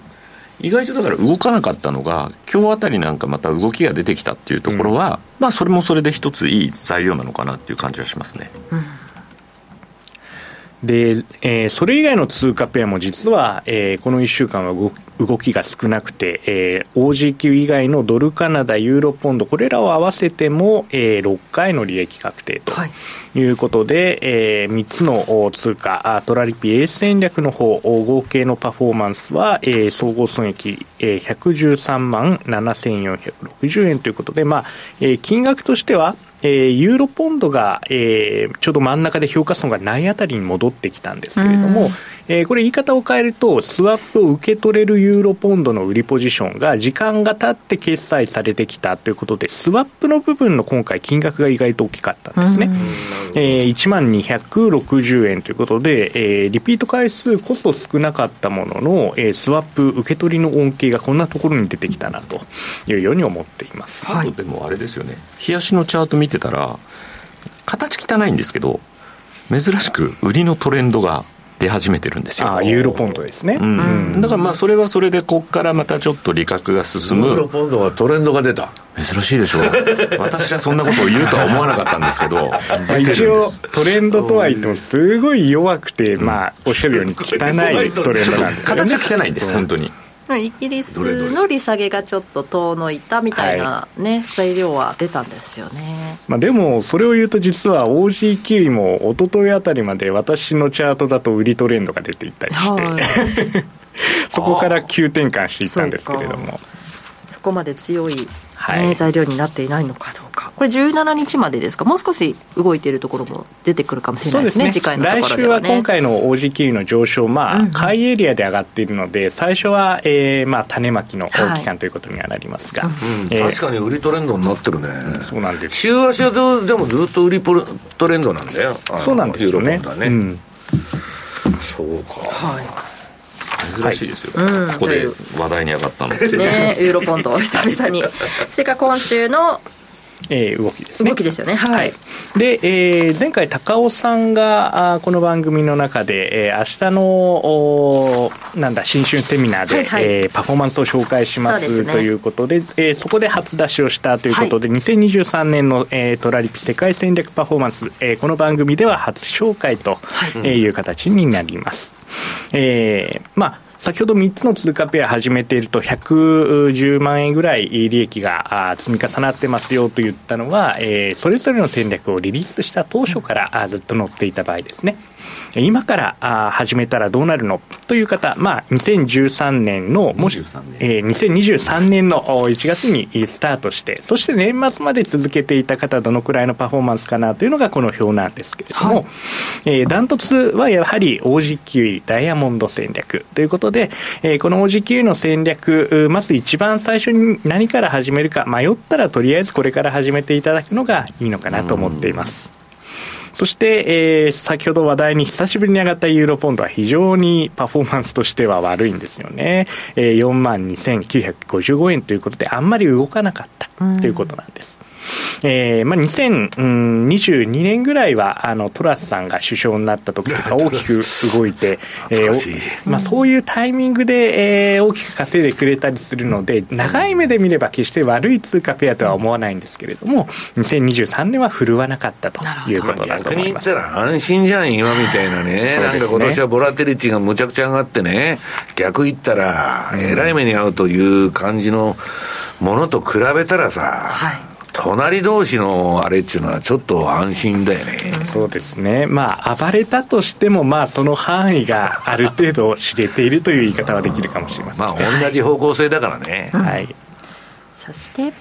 意外とだから動かなかったのが今日あたりなんかまた動きが出てきたっていうところは、うん、まあそれもそれで一ついい材料なのかなっていう感じはしますね。うんで、えー、それ以外の通貨ペアも実は、えー、この1週間は動動きが少なくて、えー、OG 以外のドルカナダ、ユーロポンド、これらを合わせても、えー、6回の利益確定とい。うことで、はい、えー、3つの通貨、トラリピ A 戦略の方、合計のパフォーマンスは、えー、総合損益、えー、113万7460円ということで、まあ、えー、金額としては、えー、ユーロポンドが、えー、ちょうど真ん中で評価損がないあたりに戻ってきたんですけれども、えー、これ言い方を変えると、スワップを受け取れるユーロポンドの売りポジションが時間が経って決済されてきたということで、スワップの部分の今回金額が意外と大きかったんですね。えー、1万260円ということで、えー、リピート回数こそ少なかったものの、えー、スワップ受け取りの恩恵がこんなところに出てきたなというように思っています。はい、でもあれですよね、冷やしのチャート見てたら、形汚いんですけど、珍しく売りのトレンドが出始めてるんですよ。あユーロポンドですね。うん、だからまあそれはそれでここからまたちょっと利確が進む。ユーロポンドはトレンドが出た。珍しいでしょう。私がそんなことを言うとは思わなかったんですけど。一応トレンドとは言ってもすごい弱くて、まあおっしゃるように汚いトレンドなんですよね。形が汚いんです、本当に。イギリスの利下げがちょっと遠のいたみたいなね、はい、材料は出たんですよね、まあ、でもそれを言うと実は OG キウイも一昨日あたりまで私のチャートだと売りトレンドが出ていったりして、はい、そこから急転換していったんですけれども。そこまで強いはい、材料になっていないのかどうか、これ17日までですか、もう少し動いているところも出てくるかもしれないですね、すね。次回のところでは、ね、来週は今回の OG キウイの上昇、まあ、うんうん、買いエリアで上がっているので、最初は、えーまあ、種まきの期間ということにはなりますが、はいえー、確かに売りトレンドになってるね、そうなんです週足はでもずっと売りトレンドなんだよ、そうなんですよね。ね。うん、そうか、はい珍しいですよ、はいうん、ここで話題に上がったのねユーロポンド久々に。それから今週のえー、動きですね。動きですよね。はい。はい、で、えー、前回高尾さんがあこの番組の中で、えー、明日のおなんだ新春セミナーで、はいはい、えー、パフォーマンスを紹介します、ね、ということで、えー、そこで初出しをしたということで、はい、2023年の、えー、トラリピ世界戦略パフォーマンス、えー、この番組では初紹介という形になります。はい、えー、まあ先ほど3つの通貨ペア始めていると110万円ぐらい利益が積み重なってますよと言ったのは、え、それぞれの戦略をリリースした当初からずっと乗っていた場合ですね。今から始めたらどうなるの？という方、まあ、2013年の、もし、えー、2023年の1月にスタートして、そして年末まで続けていた方、どのくらいのパフォーマンスかなというのがこの表なんですけれども、はい、えー、ダントツはやはり OG9 ダイヤモンド戦略ということで、えー、この OG9 の戦略、まず一番最初に何から始めるか迷ったらとりあえずこれから始めていただくのがいいのかなと思っています。そして、えー、先ほど話題に久しぶりに上がったユーロポンドは非常にパフォーマンスとしては悪いんですよね。えー、4万2955円ということであんまり動かなかった。ということなんです。えーまあ、2022年ぐらいはあのトラスさんが首相になった時とか 大きく動いて、えーまあ、そういうタイミングで、えー、大きく稼いでくれたりするので長い目で見れば決して悪い通貨ペアとは思わないんですけれども2023年は振るわなかったということだと逆に言ったら安心じゃん今みたいなね。ね。なんか今年はボラテリティがむちゃくちゃ上がってね。逆言ったらえらい目に遭うという感じのものと比べたらさ、はい。隣同士のあれっていうのはちょっと安心だよね、うん、そうですね。まあ暴れたとしてもまあその範囲がある程度知れているという言い方はできるかもしれません、まあ同じ方向性だからね、はい、そして、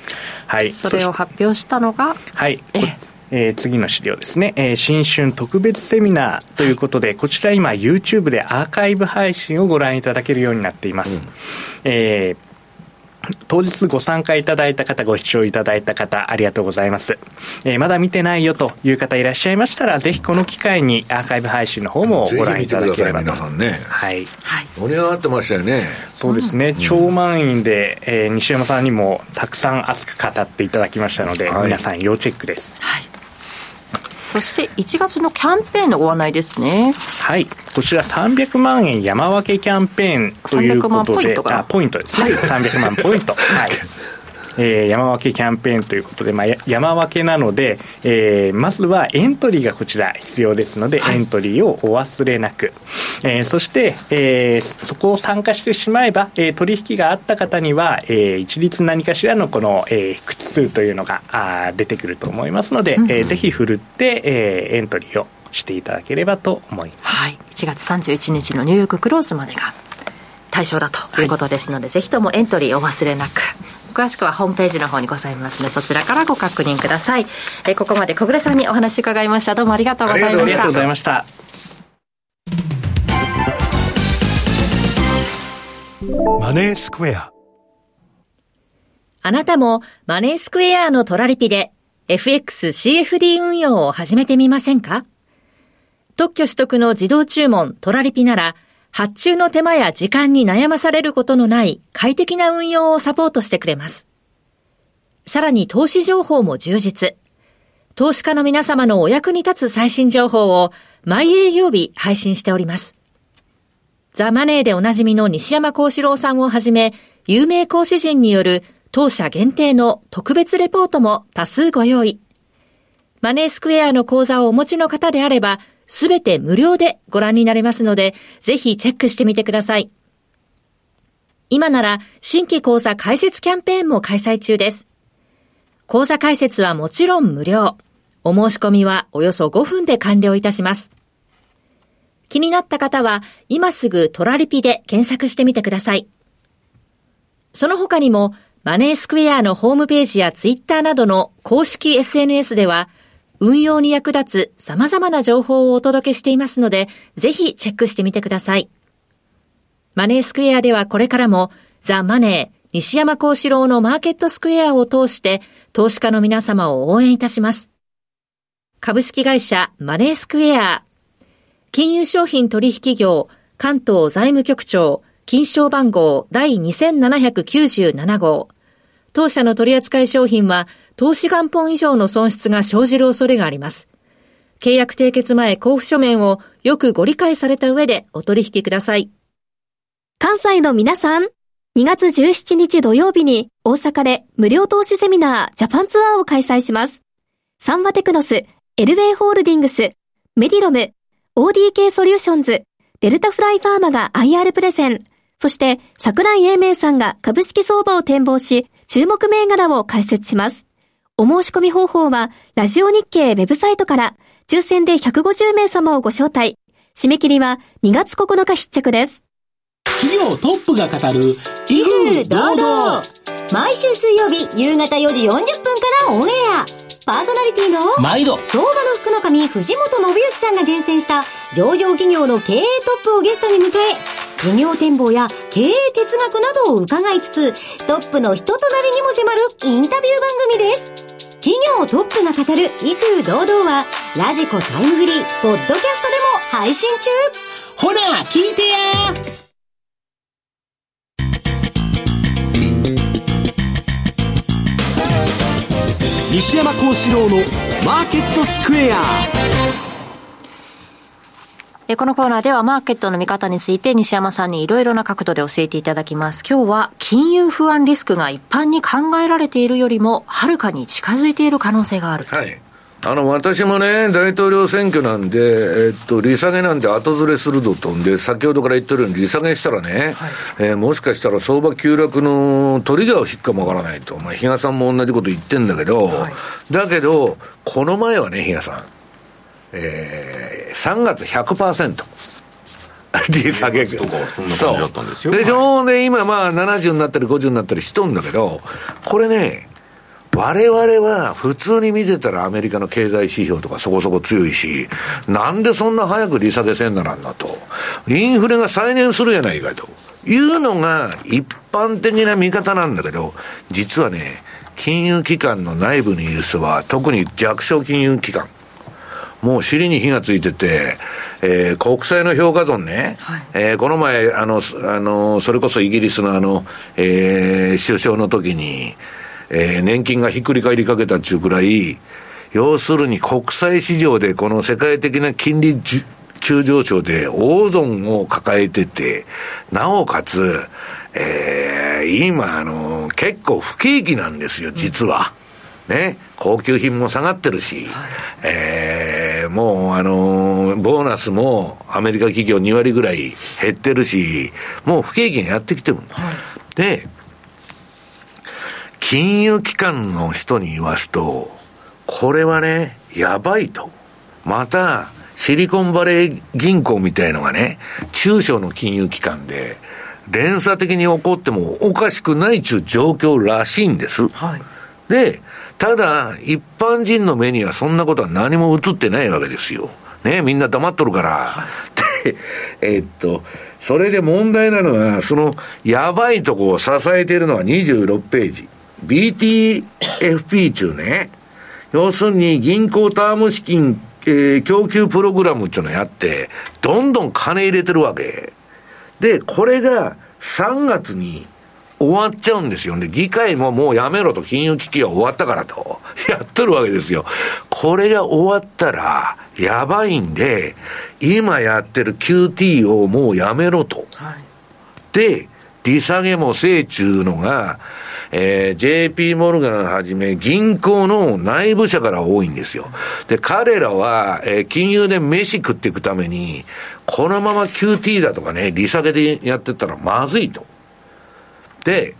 はい、それを発表したのがはい。えー、次の資料ですね、えー、新春特別セミナーということで、こちら今 YouTube でアーカイブ配信をご覧いただけるようになっています、うん、えー当日ご参加いただいた方、ご視聴いただいた方、ありがとうございます。えー、まだ見てないよという方いらっしゃいましたら、ぜひこの機会にアーカイブ配信の方もご覧いただければと。皆さんね。はい。盛り上がってましたよね。そうですね。超満員で、えー、西山さんにもたくさん熱く語っていただきましたので、はい、皆さん要チェックです。はい。そして1月のキャンペーンのご案内ですね。はい。こちら300万円山分けキャンペーンということで、あポイントですね。はい、300万ポイント。はい。えー、山分けキャンペーンということで、まあ、山分けなので、えー、まずはエントリーがこちら必要ですので、はい、エントリーをお忘れなく、えー、そして、えー、そこを参加してしまえば、えー、取引があった方には、えー、一律何かしらのこの、えー、口数というのがあ出てくると思いますので、うん、えー、ぜひふるって、えー、エントリーをしていただければと思います。はい、1月31日のニューヨーククローズまでが対象だということですので、はい、ぜひともエントリーお忘れなく。詳しくはホームページの方にございますのでそちらからご確認ください。えここまで小暮さんにお話伺いました。どうもありがとうございました。ありがとうございました。マネースクエア。あなたもマネースクエアのトラリピで FXCFD 運用を始めてみませんか？特許取得の自動注文トラリピなら発注の手間や時間に悩まされることのない快適な運用をサポートしてくれます。さらに投資情報も充実。投資家の皆様のお役に立つ最新情報を毎営業日配信しております。ザ・マネーでおなじみの西山幸四郎さんをはじめ、有名講師陣による当社限定の特別レポートも多数ご用意。マネースクエアの講座をお持ちの方であれば、すべて無料でご覧になれますので、ぜひチェックしてみてください。今なら新規講座開設キャンペーンも開催中です。講座開設はもちろん無料。お申し込みはおよそ5分で完了いたします。気になった方は今すぐトラリピで検索してみてください。その他にもマネースクエアのホームページやツイッターなどの公式 SNS では運用に役立つ様々な情報をお届けしていますので、ぜひチェックしてみてください。マネースクエアではこれからも、ザ・マネー、西山幸四郎のマーケットスクエアを通して、投資家の皆様を応援いたします。株式会社マネースクエア、金融商品取引業、関東財務局長、金賞番号第2797号。当社の取扱い商品は投資元本以上の損失が生じる恐れがあります。契約締結前交付書面をよくご理解された上でお取引ください。関西の皆さん、2月17日土曜日に大阪で無料投資セミナージャパンツアーを開催します。サンワテクノス、エルウェイホールディングス、メディロム、ODK ソリューションズ、デルタフライファーマが IR プレゼン、そして桜井英明さんが株式相場を展望し、注目銘柄を解説します。お申し込み方法は、ラジオ日経ウェブサイトから、抽選で150名様をご招待。締め切りは2月9日必着です。企業トップが語る、威風堂々。毎週水曜日夕方4時40分からオンエア。パーソナリティの、毎度、相場の福の神、藤本信之さんが厳選した上場企業の経営トップをゲストに迎え、事業展望や経営哲学などを伺いつつ、トップの人となりにも迫るインタビュー番組です。企業トップが語る威風堂々は、ラジコタイムフリー、ポッドキャストでも配信中。ほら、聞いてや。西山幸四郎のマーケットスクエア。このコーナーではマーケットの見方について西山さんにいろいろな角度で教えていただきます。今日は金融不安リスクが一般に考えられているよりもはるかに近づいている可能性がある。はい。あの、私もね、大統領選挙なんで、えっと、利下げなんて後ずれするぞとんで、先ほどから言ってるように利下げしたらね、はい、えー、もしかしたら相場急落のトリガーを引くかもわからないと。まあ、比嘉さんも同じこと言ってんだけど、はい、だけど、この前はね、比嘉さん、えー、3月100%。利下げ。とかそんな感じだったんですよ。でしょ、で、今まあ70になったり50になったりしとんだけど、これね、我々は普通に見てたらアメリカの経済指標とかそこそこ強いし、なんでそんな早く利下げせんならんなと。インフレが再燃するやないかと。いうのが一般的な見方なんだけど、実はね、金融機関の内部にいる人は、特に弱小金融機関、もう尻に火がついてて、えー、国債の評価損ね、はい、えー、この前、あの、あの、それこそイギリスのあの、えー、首相の時に、えー、年金がひっくり返りかけたっちゅうくらい、要するに国際市場でこの世界的な金利急上昇で大損を抱えてて、なおかつ、えー、今、あの、結構不景気なんですよ、実は。うん、ね。高級品も下がってるし、はい、えー、もう、あの、ボーナスもアメリカ企業2割ぐらい減ってるし、もう不景気がやってきてる。はい、で、金融機関の人に言わすと、これはね、やばいと。また、シリコンバレー銀行みたいのがね、中小の金融機関で、連鎖的に起こってもおかしくないちゅう状況らしいんです。はい、で、ただ、一般人の目にはそんなことは何も映ってないわけですよ。ね、みんな黙っとるから。で、え、っと、それで問題なのは、その、やばいとこを支えているのは26ページ。BTFP 中ね、要するに銀行ターム資金、えー、供給プログラムっていうのをやって、どんどん金入れてるわけ。で、これが3月に終わっちゃうんですよね。議会ももうやめろと金融危機は終わったからと。やっとるわけですよ。これが終わったら、やばいんで、今やってる QT をもうやめろと。はい、で、利下げもせいちゅうのが、えー、JP モルガンはじめ銀行の内部者から多いんですよ。で、彼らは、えー、金融で飯食っていくために、このまま QT だとかね、利下げでやってったらまずいと。で、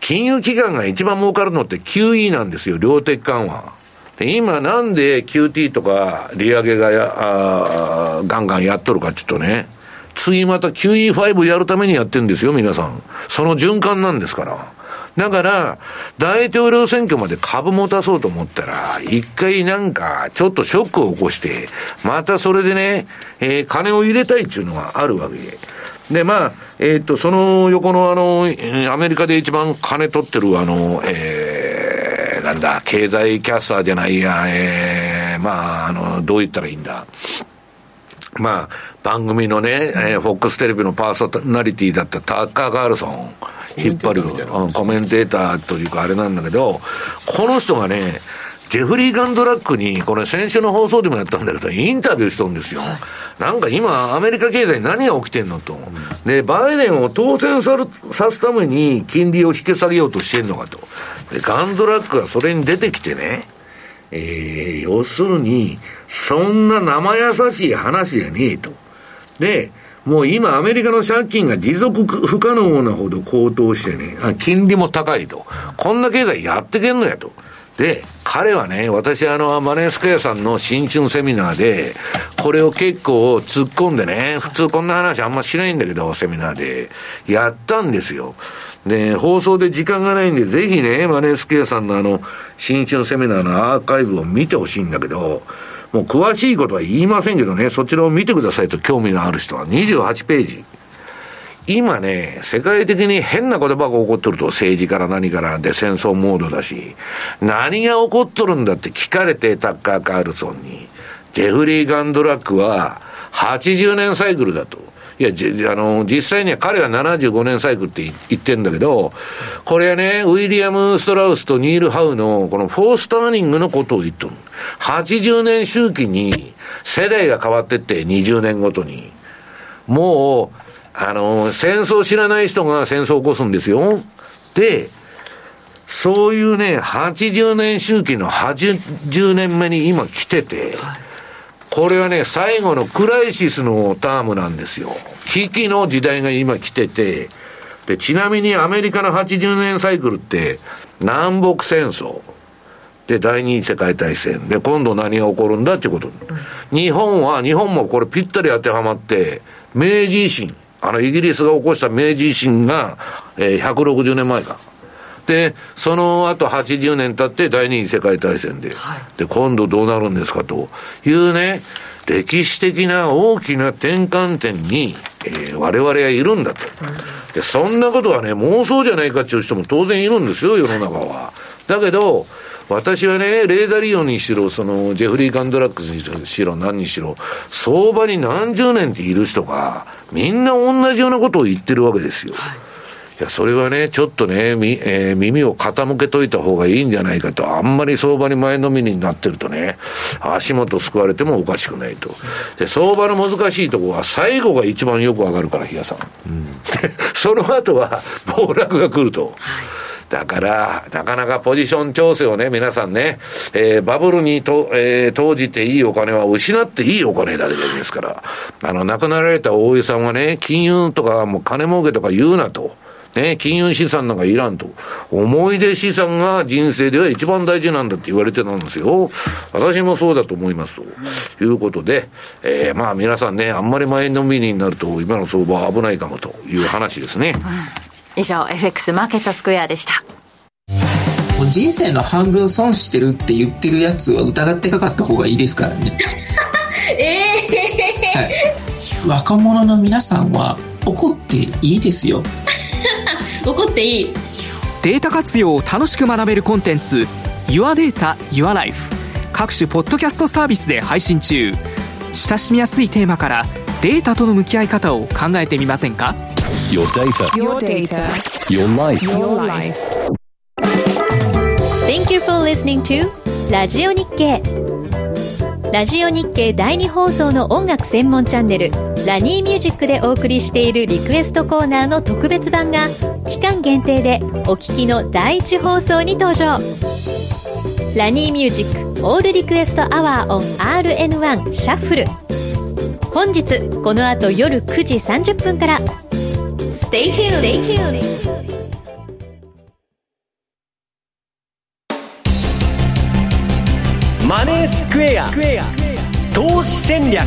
金融機関が一番儲かるのって QE なんですよ、量的緩和。で、今なんで QT とか利上げがやあガンガンやっとるかちょっとね、次また QE5 やるためにやってるんですよ、皆さん。その循環なんですから。だから、大統領選挙まで株持たそうと思ったら、一回なんか、ちょっとショックを起こして、またそれでね、えー、金を入れたいっていうのがあるわけで。で、まあ、えー、っと、その横のあの、アメリカで一番金取ってるあの、えー、なんだ、経済キャスターじゃないや、えー、まあ、あの、どう言ったらいいんだ。まあ、番組のね、えー、フォックステレビのパーソナリティだったタッカー・ガールソン。引っ張る、コメンテーターというかあれなんだけど、この人がね、ジェフリー・ガンドラックに、これ先週の放送でもやったんだけど、インタビューしとんですよ。なんか今、アメリカ経済何が起きてんのと。で、バイデンを当選さるさすために金利を引き下げようとしてんのかと。で、ガンドラックがそれに出てきてね、えー、要するに、そんな生優しい話じゃねえと。で、もう今アメリカの借金が持続不可能なほど高騰してね、金利も高いと。こんな経済やってけんのやと。で、彼はね、私あの、マネースクエアさんの新春セミナーで、これを結構突っ込んでね、普通こんな話あんましないんだけど、セミナーで、やったんですよ。で、放送で時間がないんで、ぜひね、マネースクエアさんのあの、新春セミナーのアーカイブを見てほしいんだけど、もう詳しいことは言いませんけどね、そちらを見てくださいと興味のある人は28ページ。今ね、世界的に変なことばが起こってると、政治から何からで戦争モードだし、何が起こっとるんだって聞かれて、タッカー・カールソンに、ジェフリー・ガンドラックは80年サイクルだと。いや、じあの、実際には彼は75年サイクルって言ってんだけど、これはね、ウィリアム・ストラウスとニール・ハウのこのフォースターニングのことを言っとる。80年周期に世代が変わってって、20年ごとに。もう、あの、戦争知らない人が戦争を起こすんですよ。で、そういうね、80年周期の80年目に今来てて、これはね、最後のクライシスのタームなんですよ。危機の時代が今来てて、で、ちなみにアメリカの80年サイクルって、南北戦争。で、第二次世界大戦。で、今度何が起こるんだってこと。日本は、日本もこれぴったり当てはまって、明治維新。あの、イギリスが起こした明治維新が、えー、160年前か。で、その後80年経って第二次世界大戦で、はい、で、今度どうなるんですかというね、歴史的な大きな転換点に、えー、我々はいるんだと。で、そんなことはね、妄想じゃないかっていう人も当然いるんですよ、世の中は。だけど、私はね、レーダーリオンにしろ、その、ジェフリー・ガンドラックスにしろ、何にしろ、相場に何十年っている人が、みんな同じようなことを言ってるわけですよ。はいいや、それはね、ちょっとね、み、えー、耳を傾けといた方がいいんじゃないかと。あんまり相場に前のめりになってるとね、足元救われてもおかしくないと。で、相場の難しいところは最後が一番よくわかるから、比嘉さん。うん、その後は暴落が来ると。だから、なかなかポジション調整をね、皆さんね、えー、バブルにと、えー、投じていいお金は失っていいお金だけですから、あの、亡くなられた大江さんはね、金融とかもう金儲けとか言うなと。ね、金融資産なんかいらんと。思い出資産が人生では一番大事なんだって言われてたんですよ。私もそうだと思いますと。いうことで、えー、まあ皆さんね、あんまり前のめりになると今の相場は危ないかもという話ですね。うん、以上、FX マーケットスクエアでした。人生の半分損してるって言ってるやつは疑ってかかった方がいいですからね。え えー、はい、若者の皆さんは怒っていいですよ。怒っていいデータ活用を楽しく学べるコンテンツ Your Data Your Life 各種ポッドキャストサービスで配信中親しみやすいテーマからデータとの向き合い方を考えてみませんか？Your Data. Your Data. Your Life. Your Life. Thank you for listening to ラジオ日経ラジオ日経第2放送の音楽専門チャンネルラニーミュージックでお送りしているリクエストコーナーの特別版が期間限定でお聴きの第1放送に登場。ラニーミュージックオールリクエストアワーオン RN1 シャッフル本日この後夜9時30分から Stay tuned! Stay tuned. マネースクエア投資戦略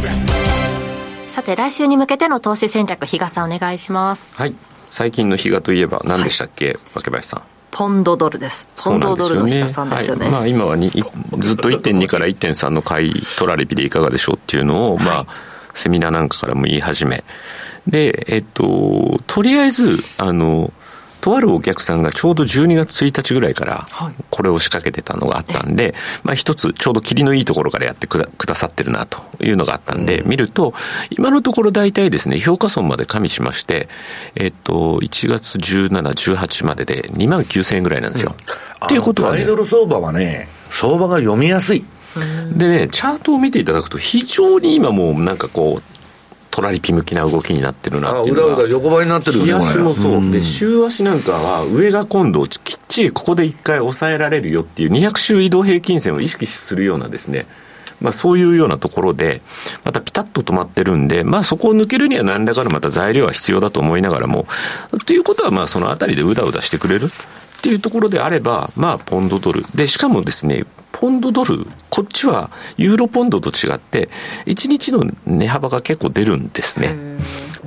さて来週に向けての投資戦略比嘉さんお願いしますはい最近の比嘉といえば何でしたっけ、はい、若林さんポンドドルです。ポンドドルの比嘉さんですよね。はい、まあ今はにずっと1.2から1.3の買い取られ日でいかがでしょうっていうのを、まあ、セミナーなんかからも言い始め。で、えっと、とりあえず、あの、とあるお客さんがちょうど12月1日ぐらいからこれを仕掛けてたのがあったんで、まあ一つちょうど霧のいいところからやってくださってるなというのがあったんで、見ると、今のところ大体ですね、評価損まで加味しまして、えっと、1月17、18までで2万9000円ぐらいなんですよ。っていうことは、ね、アイドル相場はね、相場が読みやすい。でね、チャートを見ていただくと、非常に今もうなんかこう、トラリピ向きな動きになってるなっていうのが。うだうだ横ばいになってるよね。足もそう。うん、で、週足なんかは、上が今度、きっちりここで一回抑えられるよっていう、200週移動平均線を意識するようなですね、まあそういうようなところで、またピタッと止まってるんで、まあそこを抜けるには何らかのまた材料は必要だと思いながらも、ということはまあそのあたりでうだうだしてくれるっていうところであれば、まあポンドドル。で、しかもですね、ポンドドル、こっちはユーロポンドと違って、1日の値幅が結構出るんですね。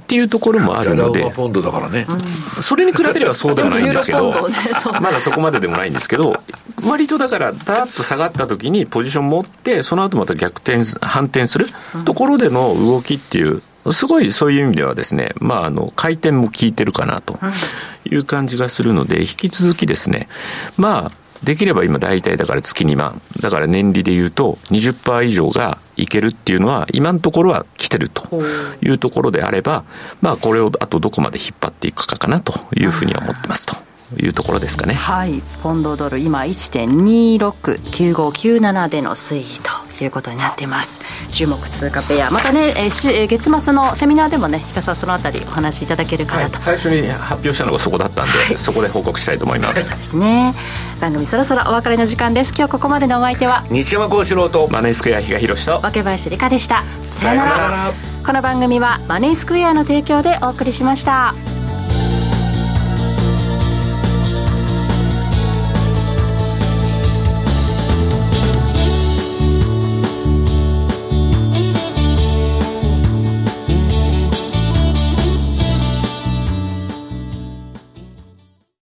っていうところもあるので、ポンドだからね、それに比べればそうではないんですけど、まだそこまででもないんですけど、割とだから、だーっと下がった時にポジション持って、その後また逆転、反転するところでの動きっていう、すごいそういう意味ではですね、まあ、あの、回転も効いてるかなという感じがするので、引き続きですね、まあ、できれば今大体だから月2万。だから年利で言うと20%以上がいけるっていうのは今のところは来てるというところであれば、まあこれをあとどこまで引っ張っていくかかなというふうには思ってますと。いうところですかねはいポンドドル今1.269597での推移ということになっています。注目通貨ペア。またね、えー、月末のセミナーでもね比嘉さんそのあたりお話しいただけるかなと、はい、最初に発表したのがそこだったんで、はい、そこで報告したいと思います。そうですね。番組そろそろお別れの時間です。今日ここまでのお相手は西山幸四郎とマネースクエア比嘉宏と若林理香でした。さよなら。この番組はマネースクエアの提供でお送りしました